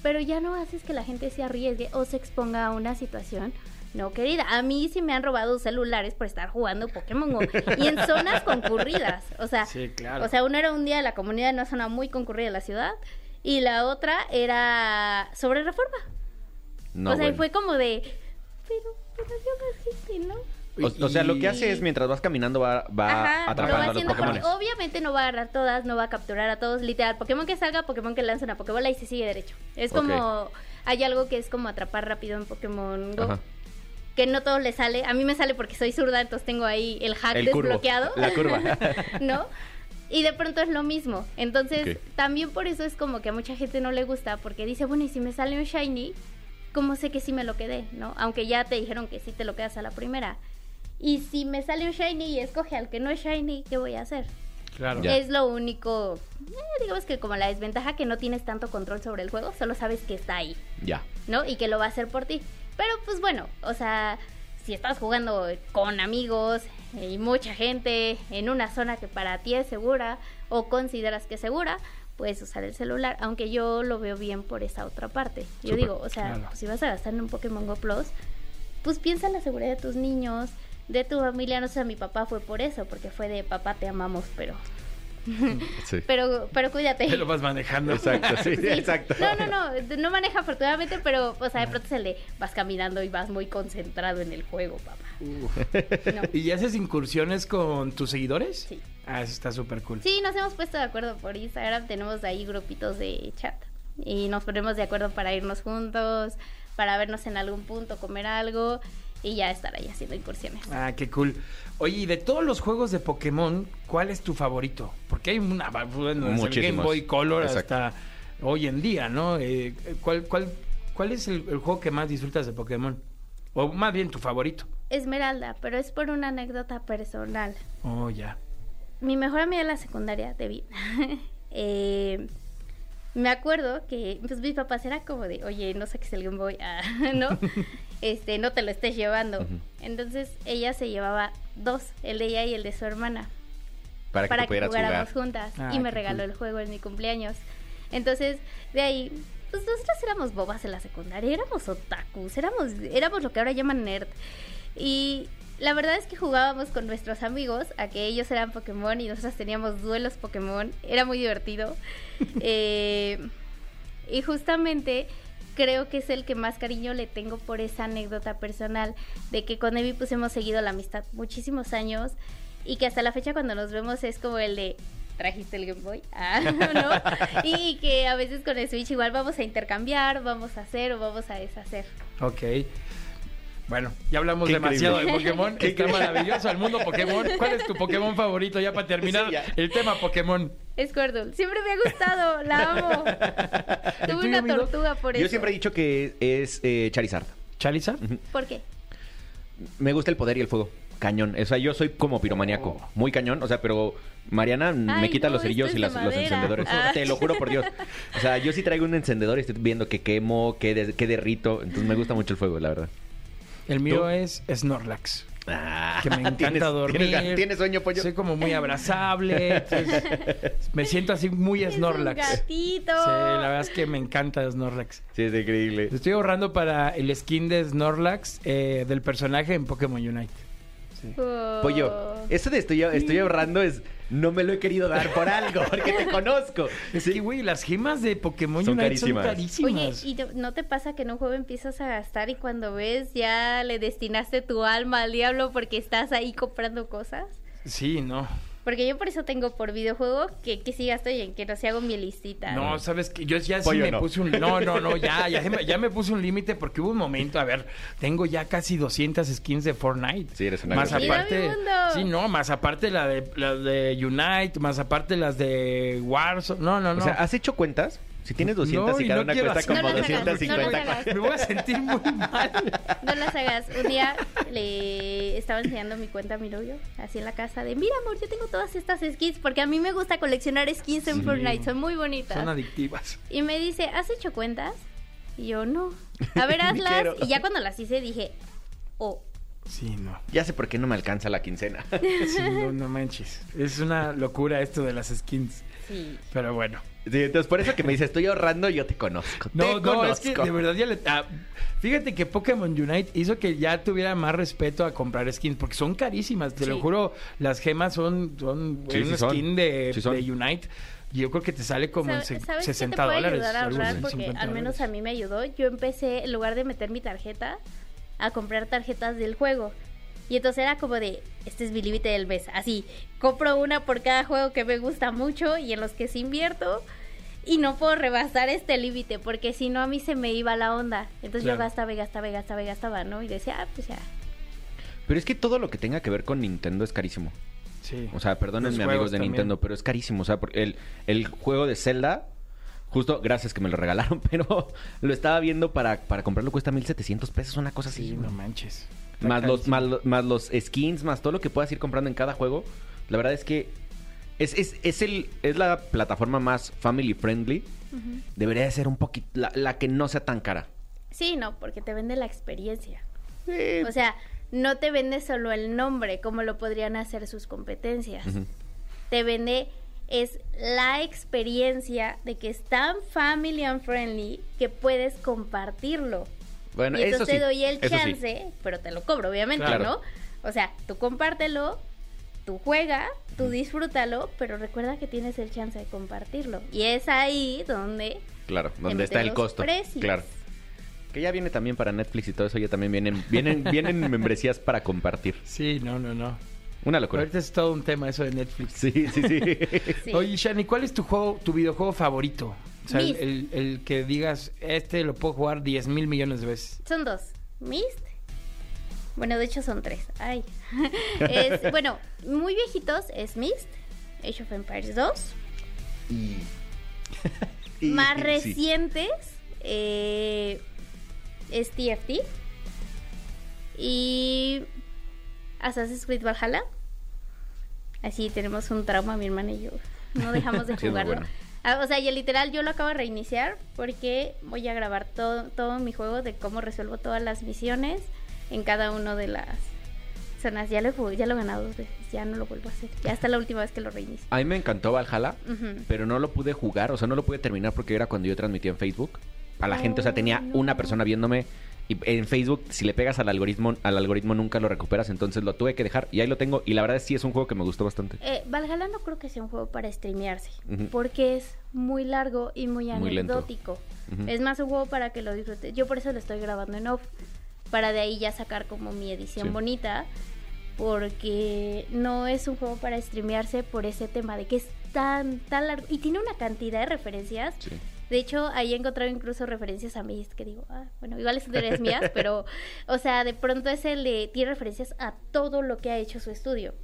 Pero ya no haces que la gente se arriesgue o se exponga a una situación no querida. A mí sí me han robado celulares por estar jugando Pokémon Go y en zonas concurridas. O sea, Sí, claro. o sea, uno era un día de la comunidad en una zona muy concurrida de la ciudad y la otra era sobre reforma. No, o sea, y bueno. fue como de, pero, pero había más gente, ¿no? O, o sea, lo que hace es mientras vas caminando va, va Ajá, lo atrapando va a los haciendo Pokémon. porque obviamente no va a agarrar todas, no va a capturar a todos, literal, Pokémon que salga, Pokémon que lanza una Pokébola y se sigue derecho. Es como, hay algo que es como atrapar rápido en Pokémon Go, Ajá. que no todo le sale, a mí me sale porque soy zurda, entonces tengo ahí el hack El curvo, desbloqueado. la curva. ¿No? Y de pronto es lo mismo. Entonces, Ok. también por eso es como que a mucha gente no le gusta, porque dice, bueno, y si me sale un shiny, ¿cómo sé que sí me lo quedé? ¿No? Aunque ya te dijeron que sí te lo quedas a la primera. Y si me sale un shiny y escoge al que no es shiny, ¿qué voy a hacer? Claro. Ya. Es lo único, eh, digamos que como la desventaja que no tienes tanto control sobre el juego, solo sabes que está ahí, Ya. ¿no? Y que lo va a hacer por ti. Pero pues bueno, o sea, si estás jugando con amigos y mucha gente en una zona que para ti es segura o consideras que es segura, puedes usar el celular, aunque yo lo veo bien por esa otra parte. Yo digo, o sea, claro. pues, si vas a gastar en un Pokémon Go Plus, pues piensa en la seguridad de tus niños, de tu familia, no sé, mi papá fue por eso, porque fue de papá te amamos, pero Sí. pero pero cuídate. Te lo vas manejando. Exacto, sí, Sí. exacto. No, no, no, no maneja afortunadamente, pero o sea, de pronto es el de vas caminando y vas muy concentrado en el juego, papá. No. ¿Y haces incursiones con tus seguidores? Sí. Ah, eso está súper cool. Sí, nos hemos puesto de acuerdo por Instagram, tenemos ahí grupitos de chat y nos ponemos de acuerdo para irnos juntos, para vernos en algún punto, comer algo y ya estar ahí haciendo incursiones. Ah, qué cool. Oye, y de todos los juegos de Pokémon, ¿cuál es tu favorito? Porque hay una, bueno, Game. Boy Color Exacto. hasta hoy en día, ¿no? Eh, ¿cuál, cuál, ¿Cuál es el, el juego que más disfrutas de Pokémon? O más bien tu favorito. Esmeralda, pero es por una anécdota personal. Oh, ya. mi mejor amiga de la secundaria, David, eh, me acuerdo que pues, mis papás era como de, oye, no saques el Game Boy, ah, ¿no? Este, no te lo estés llevando. Entonces ella se llevaba dos, el de ella y el de su hermana, Para que para que jugar. jugáramos juntas. Ah, y me regaló cool. el juego en mi cumpleaños. Entonces, de ahí, pues nosotros éramos bobas en la secundaria, éramos otakus, éramos, éramos lo que ahora llaman nerd. Y la verdad es que jugábamos con nuestros amigos a que ellos eran Pokémon y nosotros teníamos duelos Pokémon. Era muy divertido. Eh, y justamente creo que es el que más cariño le tengo por esa anécdota personal de que con Evi pues hemos seguido la amistad muchísimos años y que hasta la fecha cuando nos vemos es como el de trajiste el Game Boy ah, ¿no? y que a veces con el Switch igual vamos a intercambiar vamos a hacer o vamos a deshacer Ok. Bueno, ya hablamos Qué demasiado increíble. de Pokémon. Está maravilloso el mundo Pokémon. ¿Cuál es tu Pokémon favorito ya para terminar Sí, ya. el tema Pokémon? Squirtle siempre me ha gustado la amo ¿El tuve una amigo? tortuga por eso Yo siempre he dicho que es eh, Charizard. ¿Charizard? ¿por qué? Me gusta el poder y el fuego. Cañón. O sea, yo soy como piromaniaco. Oh. Muy cañón. O sea, pero Mariana me Ay, quita no, los cerillos y es las- de los madera. encendedores. Ah. Te lo juro por Dios. O sea, yo sí traigo un encendedor y estoy viendo que quemo, que, des- que derrito. Entonces me gusta mucho el fuego, la verdad. El mío ¿Tú? es Snorlax. Ah, Que me encanta ¿tienes- dormir. ¿tienes, ¿Tienes sueño, pollo? Soy como muy abrazable. entonces, me siento así muy es un Snorlax. gatito Sí, la verdad es que me encanta Snorlax. Sí, es increíble. Estoy ahorrando para el skin de Snorlax eh, del personaje en Pokémon Unite. Oh. Pollo, eso de estoy, estoy ahorrando es... No me lo he querido dar por algo, porque te conozco. Es que, güey, las gemas de Pokémon Son Unite son carísimas. Oye, carísimas. ¿y no- no te pasa que en un juego empiezas a gastar y cuando ves ya le destinaste tu alma al diablo porque estás ahí comprando cosas? Sí, no. Porque yo por eso tengo por videojuego que, que sí gasto y en que no se hago mi listita. No, sabes que yo ya sí me no. puse un no, no, no, ya, ya, ya me puse un límite porque hubo un momento, a ver, tengo ya casi 200 skins de Fortnite. Sí, eres una más aparte, sí, no, más aparte la de la de Unite, más aparte las de Warzone. No, no, no. O sea, ¿has hecho cuentas Si tienes 200 No, y cada no una cuesta como No las hagas, no las 250. hagas. Me voy a sentir muy mal. No las hagas. Un día le estaba enseñando mi cuenta a mi novio, así en la casa, de mira amor, yo tengo todas estas skins, porque a mí me gusta coleccionar skins en Sí. Fortnite, son muy bonitas. Son adictivas. Y me dice, ¿has hecho cuentas? Y yo, no. A ver, hazlas. Y ya cuando las hice dije, oh, Sí, no. Ya sé por qué no me alcanza la quincena. Sí, no, no manches. Es una locura esto de las skins. sí. Pero bueno. Sí, entonces por eso que me dice, estoy ahorrando, yo te conozco. No, te no, conozco. es que de verdad ya le... ah, fíjate que Pokémon Unite hizo que ya tuviera más respeto a comprar skins, porque son carísimas, te lo juro, las gemas son, son Sí, sí son. skin de, Sí son. de Unite. y Yo creo que te sale como en ¿Sabes, se- ¿sabes qué te 60 puede dólares. ayudar a ahorrar? Porque 50 al menos a mí me ayudó. Yo empecé, en lugar de meter mi tarjeta, a comprar tarjetas del juego. Y entonces era como de, este es mi límite del mes. Así, compro una por cada juego que me gusta mucho y en los que sí invierto. Y no puedo rebasar este límite, porque si no a mí se me iba la onda. Entonces Claro. yo gastaba y gastaba y gastaba y gastaba, ¿no? Y decía, ah, pues ya. Pero es que todo lo que tenga que ver con Nintendo es carísimo. Sí. O sea, perdónenme amigos de también. Nintendo, pero es carísimo. O sea, porque el, el juego de Zelda, justo gracias que me lo regalaron, pero lo estaba viendo para, para comprarlo, cuesta 1700 pesos, una cosa así. Sí, no manches. Más, los, más, más los skins, más todo lo que puedas ir comprando en cada juego. La verdad es que es, es, es, el, es la plataforma más family friendly. Debería de ser un poquito la, la que no sea tan cara. Sí, no, porque te vende la experiencia. O sea, no te vende solo el nombre, como lo podrían hacer sus competencias. Te vende es la experiencia de que es tan family and friendly que puedes compartirlo. Bueno, y eso entonces sí. te doy el eso sí. chance, pero te lo cobro, obviamente, Claro. ¿no? O sea, tú compártelo, tú juega, tú disfrútalo, pero recuerda que tienes el chance de compartirlo. Y es ahí donde Claro, donde está el costo. precios. Claro. Que ya viene también para Netflix y todo eso, ya también vienen, vienen, vienen membresías para compartir. Sí, no, no, no. Una locura. Ahorita es todo un tema eso de Netflix. Sí, sí, sí. Sí. Oye, Shani, ¿cuál es tu juego, tu videojuego favorito? O sea, el, Myst. el- el que digas, este lo puedo jugar 10 mil millones de veces. Son dos. Mist. Bueno, de hecho son tres. Ay. Es, bueno, muy viejitos es Mist, Age of Empires 2. Y- y- Más sí. recientes eh, es TFT. Y Assassin's Creed Valhalla. Así tenemos un trauma, mi hermana y yo. No dejamos de Sí, jugarlo. bueno. Ah, o sea, y literal yo lo acabo de reiniciar porque voy a grabar todo, todo mi juego de cómo resuelvo todas las misiones en cada una de las zonas. Ya lo, ya lo he ganado dos veces, ya no lo vuelvo a hacer. Ya hasta la última vez que lo reinicio. A mí me encantó Valhalla, Ujú. pero no lo pude jugar, o sea, no lo pude terminar porque era cuando yo transmitía en Facebook. A la gente, o sea, tenía una persona viéndome y en Facebook si le pegas al algoritmo, al algoritmo nunca lo recuperas, entonces lo tuve que dejar y ahí lo tengo y la verdad es sí es un juego que me gustó bastante. Eh, Valhalla no creo que sea un juego para streamearse, porque es muy largo y muy anecdótico. Es más un juego para que lo disfrutes. Yo por eso lo estoy grabando en off, para de ahí ya sacar como mi edición Sí. bonita, porque no es un juego para streamearse por ese tema de que es tan, tan largo y tiene una cantidad de referencias. Sí. De hecho, ahí he encontrado incluso referencias a Myst que digo, ah, bueno, igual es de las mías, pero, o sea, de pronto es el de, tiene referencias a todo lo que ha hecho su estudio.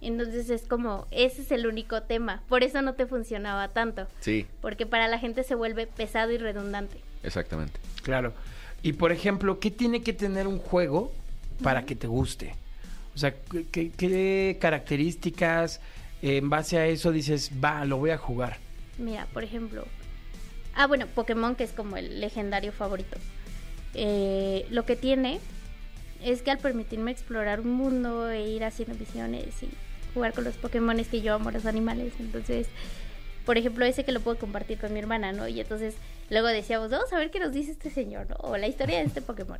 Entonces es como, ese es el único tema. Por eso no te funcionaba tanto. Sí, Porque para la gente se vuelve pesado y redundante. exactamente. Claro. Y por ejemplo, ¿qué tiene que tener un juego para que te guste? O sea, ¿qué, qué- qué características eh, en base a eso dices, va, lo voy a jugar? Mira, por ejemplo. Ah, bueno, Pokémon, que es como el legendario favorito. Eh, lo que tiene es que al permitirme explorar un mundo e ir haciendo misiones y jugar con los Pokémon que yo amo los animales, entonces, por ejemplo, ese que lo puedo compartir con mi hermana, ¿no? Y entonces luego decíamos, vamos a ver qué nos dice este señor, ¿no? O la historia de este Pokémon.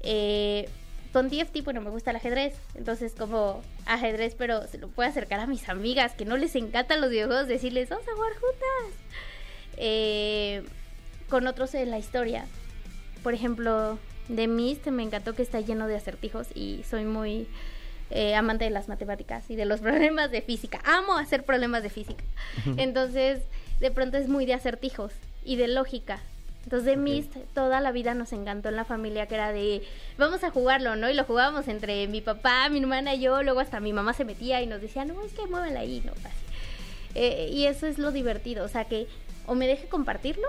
Eh, con TFT, bueno, me gusta el ajedrez. Entonces, como ajedrez, pero se lo puedo acercar a mis amigas que no les encantan los videojuegos, decirles, vamos a jugar juntas. Eh, con otros en la historia. Por ejemplo, de Myst me encantó que está lleno de acertijos y soy muy eh, amante de las matemáticas y de los problemas de física. Amo hacer problemas de física. Entonces, de pronto es muy de acertijos y de lógica. Entonces, de Myst, toda la vida nos encantó en la familia que era de, vamos a jugarlo, ¿no? Y lo jugábamos entre mi papá, mi hermana y yo, luego hasta mi mamá se metía y nos decía, no, es que muévela ahí, ¿no? Así. Eh, y eso es lo divertido, o sea que o me deje compartirlo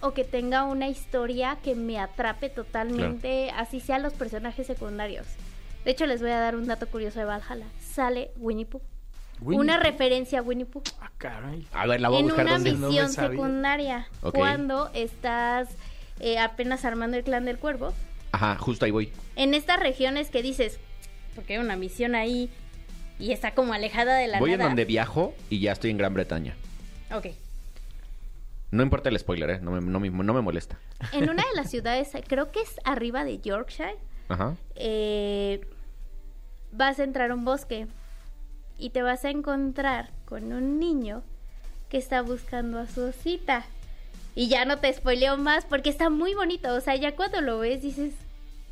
o que tenga una historia que me atrape totalmente, así sean los personajes secundarios. De hecho, les voy a dar un dato curioso de Valhalla. Sale Winnie Pooh. Winnie una Pooh. referencia a Winnie Pooh. Ah, caray. A ver, la voy a en buscar una dónde. No me misión secundaria. Ok. Cuando estás eh, apenas armando el clan del cuervo. Ajá, justo ahí voy. En estas regiones que dices, porque hay una misión ahí y está como alejada de la Voy en nada. donde viajo y ya estoy en Gran Bretaña. Ok. No importa el spoiler, ¿eh? No me, no me- no me molesta. En una de las ciudades, creo que es arriba de Yorkshire, Ajá. eh, vas a entrar a un bosque y te vas a encontrar con un niño que está buscando a su osita. Y ya no te spoileo más porque está muy bonito. O sea, ya cuando lo ves dices,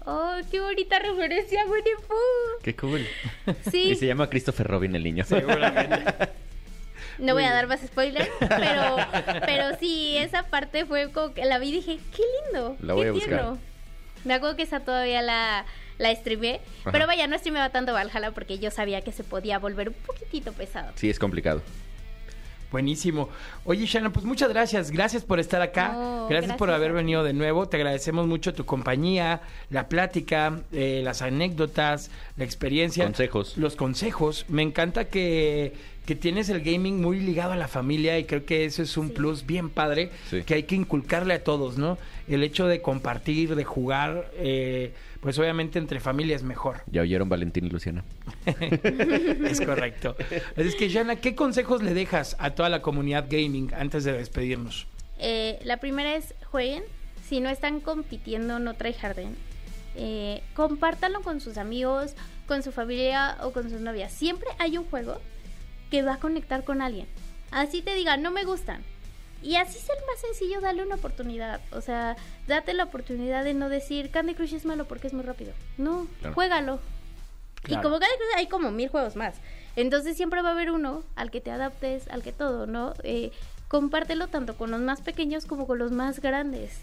oh, qué bonita referencia Winnie Pooh. Qué cool. Sí, Y se llama Christopher Robin el niño. No voy a dar más spoilers, pero, pero sí, esa parte fue como que la vi y dije, qué lindo. La qué voy a buscar. tierno". Me acuerdo que esa todavía la, la streamé, Ajá. pero vaya, no streameaba tanto Valhalla porque yo sabía que se podía volver un poquitito pesado. Sí, es complicado. Buenísimo. Oye, Shannon, pues muchas gracias. Gracias por estar acá. No, gracias, por haber venido de nuevo. Te agradecemos mucho tu compañía, la plática, eh, las anécdotas, la experiencia. Consejos. Los consejos. Me encanta que, que tienes el gaming muy ligado a la familia y creo que eso es un Sí. plus bien padre Sí. que hay que inculcarle a todos, ¿no? El hecho de compartir, de jugar, eh, pues obviamente entre familias mejor. Ya oyeron Valentín y Luciana. Es correcto. Así es que, Jana, ¿qué consejos le dejas a toda la comunidad gaming antes de despedirnos? Eh, la primera es jueguen. Si no están compitiendo, no tryharden. Eh, compártanlo con sus amigos, con su familia o con sus novias. Siempre hay un juego que va a conectar con alguien. Así te diga, no me gustan. Y así es el más sencillo, dale una oportunidad. O sea, date la oportunidad de no decir Candy Crush es malo porque es muy rápido. No, Claro. juégalo. Claro. Y como Candy Crush hay como mil juegos más. Entonces siempre va a haber uno al que te adaptes, al que todo, ¿no? Eh, compártelo tanto con los más pequeños como con los más grandes.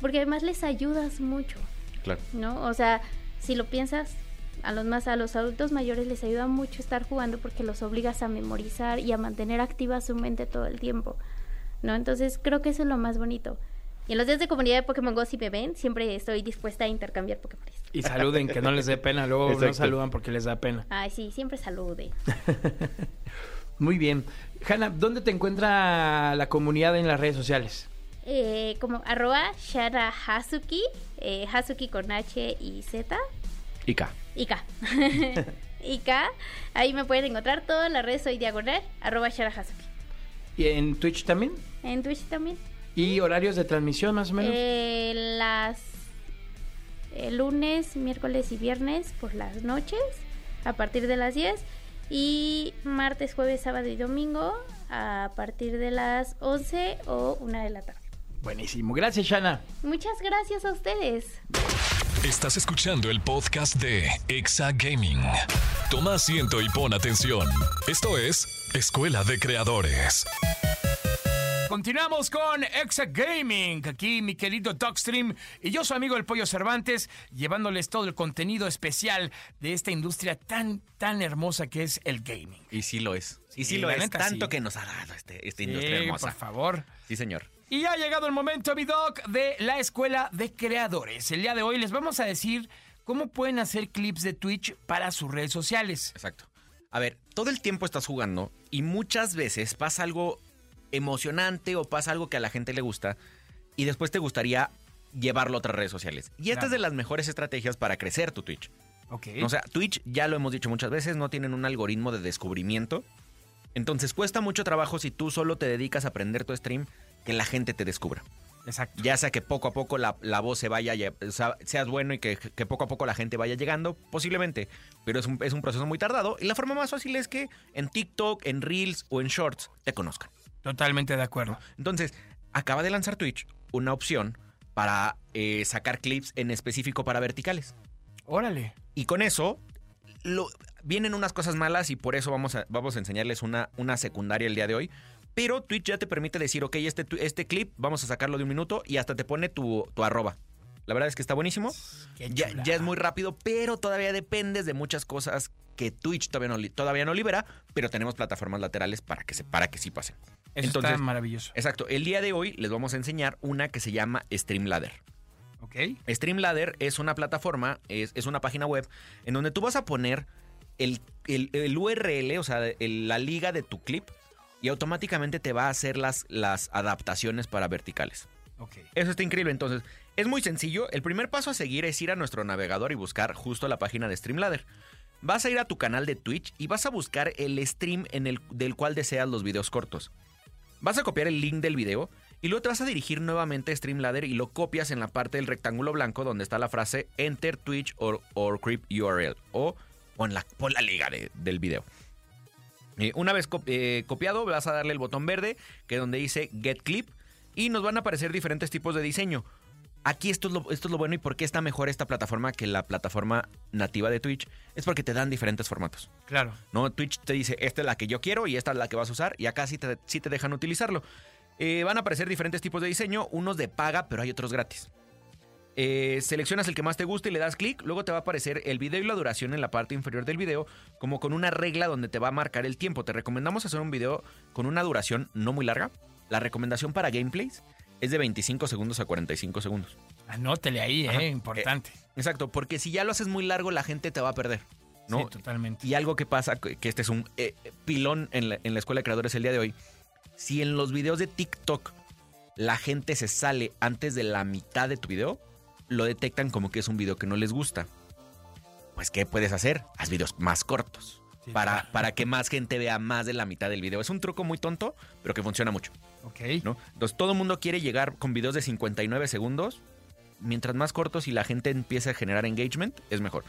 Porque además les ayudas mucho, Claro. ¿no? O sea, si lo piensas, a los más, a los adultos mayores les ayuda mucho estar jugando porque los obligas a memorizar y a mantener activa su mente todo el tiempo, ¿no? Entonces creo que eso es lo más bonito. Y en los días de comunidad de Pokémon Go, si me ven, siempre estoy dispuesta a intercambiar Pokémon. Y saluden, que no les dé pena. Luego no saludan porque les da pena. Ay, sí, siempre salude. Muy bien. Hanna, ¿dónde te encuentra la comunidad en las redes sociales? Eh, como arroba Shara Hazuki, eh, Hazuki con H y Z, Y K. y K. y K, ahí me pueden encontrar todas las redes, soy diagonal, arroba Shara Hazuki. ¿Y en Twitch también? En Twitch también. ¿Y horarios de transmisión más o menos? Eh, las eh, lunes, miércoles y viernes por las noches, a partir de las 10. Y martes, jueves, sábado y domingo a partir de las 11 o 1 de la tarde. Buenísimo. Gracias, Shana. Muchas gracias a ustedes. Estás escuchando el podcast de Exa Gaming. Toma asiento y pon atención. Esto es Escuela de Creadores. Continuamos con Exa Gaming. Aquí mi querido Dogstream y yo, su amigo el Pollo Cervantes, llevándoles todo el contenido especial de esta industria tan, tan hermosa que es el gaming. Y sí lo es. Y sí, Sí, lo es. neta, Tanto sí. que nos ha dado este, esta industria hermosa. por favor. Sí, señor. Y ha llegado el momento, mi doc, de la Escuela de Creadores. El día de hoy les vamos a decir cómo pueden hacer clips de Twitch para sus redes sociales. Exacto. A ver, todo el tiempo estás jugando y muchas veces pasa algo emocionante o pasa algo que a la gente le gusta y después te gustaría llevarlo a otras redes sociales. Y esta Claro. es de las mejores estrategias para crecer tu Twitch. Ok. O sea, Twitch, ya lo hemos dicho muchas veces, no tienen un algoritmo de descubrimiento. Entonces cuesta mucho trabajo si tú solo te dedicas a aprender tu stream que la gente te descubra. Exacto. Ya sea que poco a poco la, la voz se vaya, lle- o sea, seas bueno y que, que poco a poco la gente vaya llegando, posiblemente. Pero es un, es un proceso muy tardado. Y la forma más fácil es que en TikTok, en Reels o en Shorts te conozcan. Totalmente de acuerdo. Entonces, acaba de lanzar Twitch una opción para eh, sacar clips en específico para verticales. Órale. Y con eso lo- vienen unas cosas malas y por eso vamos a, vamos a enseñarles una, una secundaria el día de hoy. Pero Twitch ya te permite decir, ok, este, este clip vamos a sacarlo de un minuto y hasta te pone tu, tu arroba. La verdad es que está buenísimo. Ya, ya es muy rápido, pero todavía dependes de muchas cosas que Twitch todavía no, todavía no libera, pero tenemos plataformas laterales para que, se, para que sí pasen. Eso Entonces- está maravilloso. Exacto. El día de hoy les vamos a enseñar una que se llama Streamladder. ¿Ok? Streamladder es una plataforma, es, es una página web en donde tú vas a poner el, el- el URL, o sea, el- la liga de tu clip y automáticamente te va a hacer las, las adaptaciones para verticales. Ok. Eso está increíble. Entonces, es muy sencillo. El primer paso a seguir es ir a nuestro navegador y buscar justo la página de Streamladder. Vas a ir a tu canal de Twitch y vas a buscar el stream en el, del cual deseas los videos cortos. Vas a copiar el link del video y luego te vas a dirigir nuevamente a Streamladder y lo copias en la parte del rectángulo blanco donde está la frase Enter Twitch or, or Creep URL o pon la, pon la liga de- del video. Eh, una vez eh, copiado, vas a darle el botón verde que es donde dice Get Clip y nos van a aparecer diferentes tipos de diseño. Aquí esto es, lo, esto es lo bueno y por qué está mejor esta plataforma que la plataforma nativa de Twitch. Es porque te dan diferentes formatos. Claro. ¿no? Twitch te dice, esta es la que yo quiero y esta es la que vas a usar y acá sí te, sí te dejan utilizarlo. Eh, van a aparecer diferentes tipos de diseño, unos de paga, pero hay otros gratis. Eh, seleccionas el que más te guste y le das clic, luego te va a aparecer el video y la duración en la parte inferior del video, como con una regla donde te va a marcar el tiempo. Te recomendamos hacer un video con una duración no muy larga. La recomendación para gameplays es de 25 segundos a 45 segundos. Anótele ahí, Ajá. ¿eh? Importante. Exacto, porque si ya lo haces muy largo, la gente te va a perder. ¿no? Sí, totalmente. Y algo que pasa, que que este es un eh, pilón en la, en la escuela de creadores el día de hoy. Si en los videos de TikTok la gente se sale antes de la mitad de tu video, lo detectan como que es un video que no les gusta. Pues, ¿qué puedes hacer? Haz videos más cortos. Sí, Para, claro. para que más gente vea más de la mitad del video. Es un truco muy tonto, pero que funciona mucho. Ok. ¿no? Entonces todo el mundo quiere llegar con videos de 59 segundos. Mientras más cortos y la gente empiece a generar engagement, es mejor.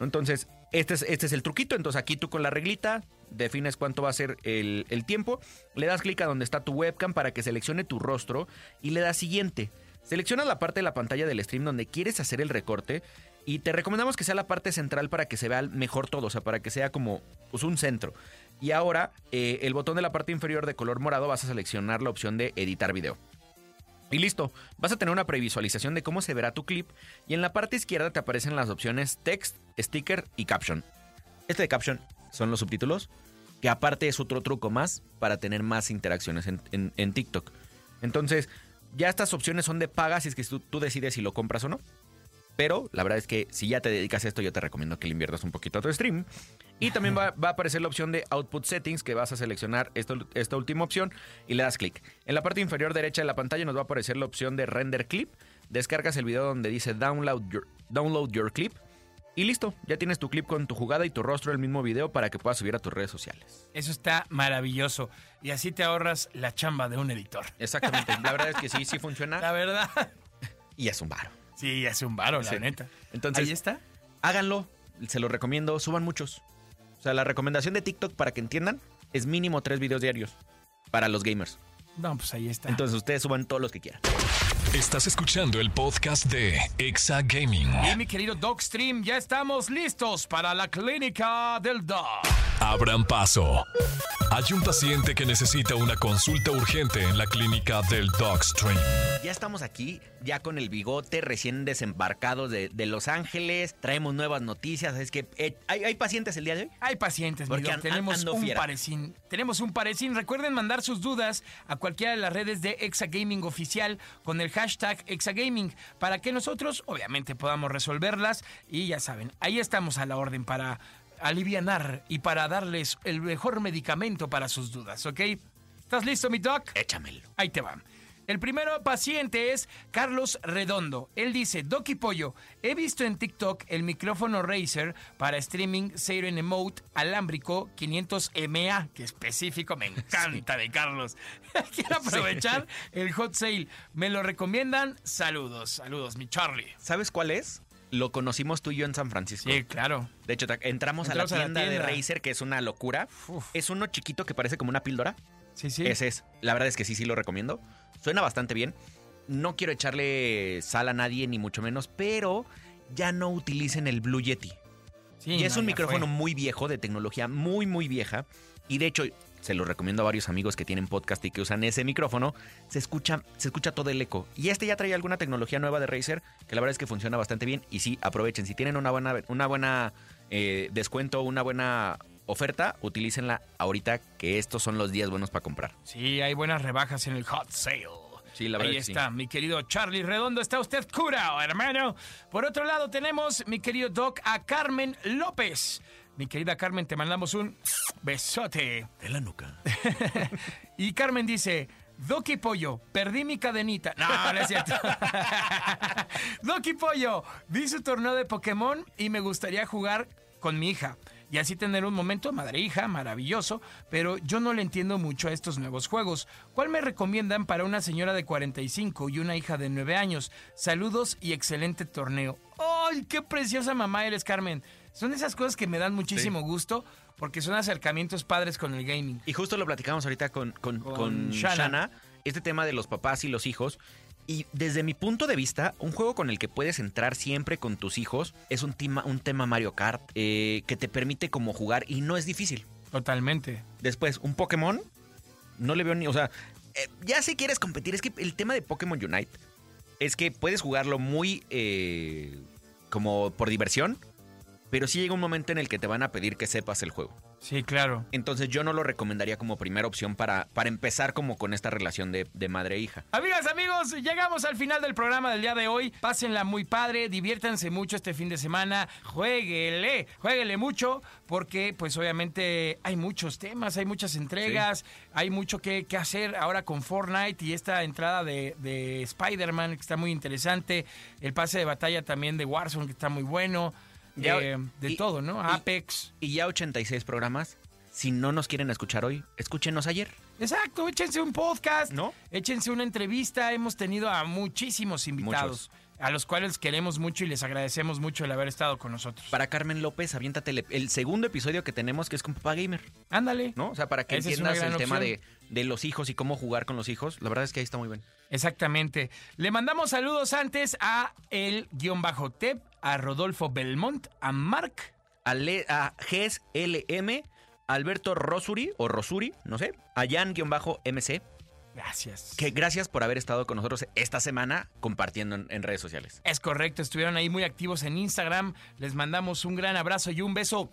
Entonces, este es, este es el truquito. Entonces aquí tú con la reglita defines cuánto va a ser el, el tiempo. Le das clic a donde está tu webcam para que seleccione tu rostro y le das siguiente. Seleccionas la parte de la pantalla del stream donde quieres hacer el recorte y te recomendamos que sea la parte central para que se vea mejor todo, o sea, para que sea como pues, un centro. Y ahora, eh, el botón de la parte inferior de color morado vas a seleccionar la opción de editar video. Y listo, vas a tener una previsualización de cómo se verá tu clip y en la parte izquierda te aparecen las opciones text, sticker y caption. Este de caption son los subtítulos, que aparte es otro truco más para tener más interacciones en TikTok. Entonces, ya estas opciones son de paga si es que tú, tú decides si lo compras o no. Pero la verdad es que si ya te dedicas a esto, yo te recomiendo que le inviertas un poquito a tu stream. Y también va, va a aparecer la opción de Output Settings, que vas a seleccionar esto- esta última opción y le das clic. En la parte inferior derecha de la pantalla nos va a aparecer la opción de Render Clip. Descargas el video donde dice Download Your, download your Clip. Y listo, ya tienes tu clip con tu jugada y tu rostro el mismo video para que puedas subir a tus redes sociales. Eso está maravilloso. Y así te ahorras la chamba de un editor. Exactamente, la verdad es que sí, sí La funciona verdad. y es un varo. Sí, hace un varo, la neta. Entonces, Ahí está. háganlo, se los recomiendo, suban muchos. O sea, la recomendación de TikTok para que entiendan es mínimo tres videos diarios para los gamers. No, pues ahí está. Entonces ustedes suban todos los que quieran. Estás escuchando el podcast de Exa Gaming. Y mi querido Dogstream, ya estamos listos para la clínica del dog. Abran paso. Hay un paciente que necesita una consulta urgente en la clínica del Dogstream. Ya estamos aquí, ya con el bigote recién desembarcados de, de Los Ángeles. Traemos nuevas noticias. Es que eh, ¿hay, hay pacientes el día de hoy. Hay pacientes, Porque an- Tenemos un fiera. parecín. Tenemos un parecín. Recuerden mandar sus dudas a cualquiera de las redes de Exagaming Oficial con el hashtag Exagaming para que nosotros, obviamente, podamos resolverlas. Y ya saben, ahí estamos a la orden para alivianar y para darles el mejor medicamento para sus dudas, ¿ok? ¿Estás listo, mi doc? Échamelo. Ahí te va. El primero paciente es Carlos Redondo. Él dice, Doc y Pollo, he visto en TikTok el micrófono Razer para streaming Siren Emote alámbrico 500MA, que específico, me encanta de Carlos. Quiero aprovechar el hot sale. ¿Me lo recomiendan? Saludos, saludos, mi Charlie. ¿Sabes cuál es? Lo conocimos tú y yo en San Francisco. Sí, claro. De hecho, entramos, Entramos a, a la tienda de. Razer, que es una locura. Es uno chiquito que parece como una píldora. Sí, sí. Ese es. La verdad es que sí, sí lo recomiendo. Suena bastante bien. No quiero echarle sal a nadie, ni mucho menos, pero ya no utilicen el Blue Yeti. Sí, y es no, un micrófono fue. muy viejo, de tecnología muy, muy vieja. Y de hecho, se lo recomiendo a varios amigos que tienen podcast y que usan ese micrófono. Se escucha, se escucha todo el eco. Y este ya trae alguna tecnología nueva de Razer, que la verdad es que funciona bastante bien. Y sí, aprovechen. Si tienen una buena, una buena eh, descuento, una buena oferta, utilícenla ahorita que estos son los días buenos para comprar. Sí, hay buenas rebajas en el hot sale. Sí, la verdad Ahí sí. está, mi querido Charlie Redondo. ¿Está usted curado, hermano? Por otro lado, tenemos, mi querido Doc, a Carmen López. Mi querida Carmen, te mandamos un besote. De la nuca. Y Carmen dice, Doki Pollo, perdí mi cadenita. No, no es cierto. Doki Pollo, vi su torneo de Pokémon y me gustaría jugar con mi hija. Y así tener un momento madre-hija maravilloso, pero yo no le entiendo mucho a estos nuevos juegos. ¿Cuál me recomiendan para una señora de 45 y una hija de 9 años? Saludos y excelente torneo. ¡Ay, qué preciosa mamá eres, Carmen! Son esas cosas que me dan muchísimo gusto porque son acercamientos padres con el gaming. Y justo lo platicamos ahorita con, con, Con con Shana. Shana, este tema de los papás y los hijos. Y desde mi punto de vista, un juego con el que puedes entrar siempre con tus hijos es un tema, un tema Mario Kart eh, que te permite como jugar y no es difícil. Totalmente. Después, un Pokémon, no le veo ni. O sea, eh, ya si quieres competir, es que el tema de Pokémon Unite es que puedes jugarlo muy eh, como por diversión, pero sí llega un momento en el que te van a pedir que sepas el juego. Sí, claro. Entonces yo no lo recomendaría como primera opción para, para empezar como con esta relación de, de madre e hija. Amigas, amigos, llegamos al final del programa del día de hoy. Pásenla muy padre, diviértanse mucho este fin de semana. Jueguele, jueguele mucho, porque pues obviamente hay muchos temas, hay muchas entregas, hay mucho que, que hacer ahora con Fortnite y esta entrada de, de Spider-Man que está muy interesante. El pase de batalla también de Warzone que está muy bueno. De y- todo, ¿no? y- Apex. Y ya 86 programas. Si no nos quieren escuchar hoy, escúchenos ayer. Exacto, échense un podcast, ¿No? échense una entrevista. Hemos tenido a muchísimos invitados, a los cuales queremos mucho y les agradecemos mucho el haber estado con nosotros. Para Carmen López, aviéntate el, segundo episodio que tenemos que es con Papá Gamer. Ándale. ¿No? O sea, para que Esa entiendas el tema de, de los hijos y cómo jugar con los hijos. La verdad es que ahí está muy bien. Exactamente. Le mandamos saludos antes a el guion bajo Tep, a Rodolfo Belmont, a Mark. A, Le- a GES LM, Alberto Rosuri, o Rosuri, no sé, a Jan-MC, Gracias. que gracias por haber estado con nosotros esta semana compartiendo en, en redes sociales. Es correcto, estuvieron ahí muy activos en Instagram. Les mandamos un gran abrazo y un beso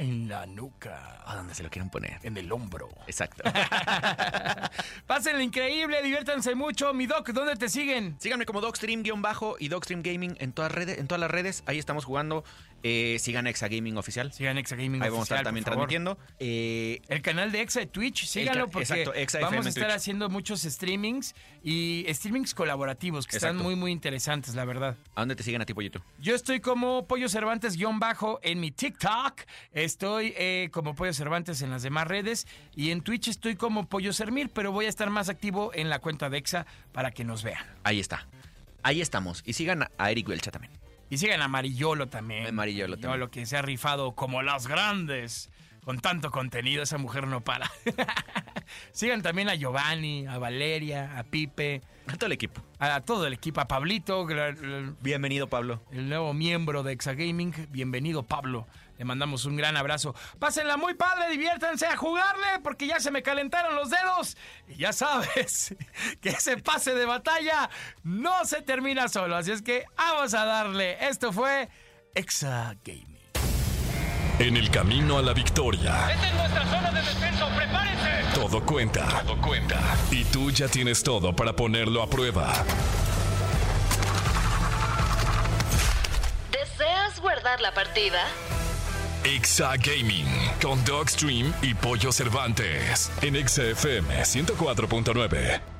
en la nuca, A donde se lo quieran poner. en el hombro. Exacto. Pásenlo increíble, diviértanse mucho. Mi Doc, ¿dónde te siguen? Síganme como Dogstream-bajo y Dogstream Gaming en todas, redes, en todas las redes. Ahí estamos jugando. Eh, sigan Exa Gaming Oficial. Sigan Exa Gaming Ahí vamos a estar también transmitiendo. Eh, El canal de Exa de Twitch, síganlo porque exacto, Exa vamos a estar Twitch. haciendo muchos streamings y streamings colaborativos que están muy muy interesantes, la verdad. ¿A dónde te siguen a ti, Pollito? Yo estoy como Pollo Cervantes guion bajo en mi TikTok, estoy eh, como Pollo Cervantes en las demás redes y en Twitch estoy como Pollo Sermir, pero voy a estar más activo en la cuenta de Exa para que nos vean. Ahí está. Ahí estamos. Y sigan a- Eric Welcha también. Y sigan a Marillolo también. Amarillolo también. que se ha rifado como las grandes. Con tanto contenido, esa mujer no para. sigan también a Giovanni, a Valeria, a Pipe, A todo el equipo. a todo el equipo, a Pablito, Bienvenido, Pablo. el nuevo miembro de Exagaming. Bienvenido, Pablo. Le mandamos un gran abrazo. Pásenla muy padre, diviértanse a jugarle, porque ya se me calentaron los dedos. Y ya sabes que ese pase de batalla no se termina solo. Así es que vamos a darle. Esto fue Exagaming. En el camino a la victoria, ¡Esta es nuestra zona de descenso! ¡Prepárense! todo cuenta. Todo cuenta. Y tú ya tienes todo para ponerlo a prueba. ¿Deseas guardar la partida? Exa Gaming con Dogstream y Pollo Cervantes en Exa FM 104.9.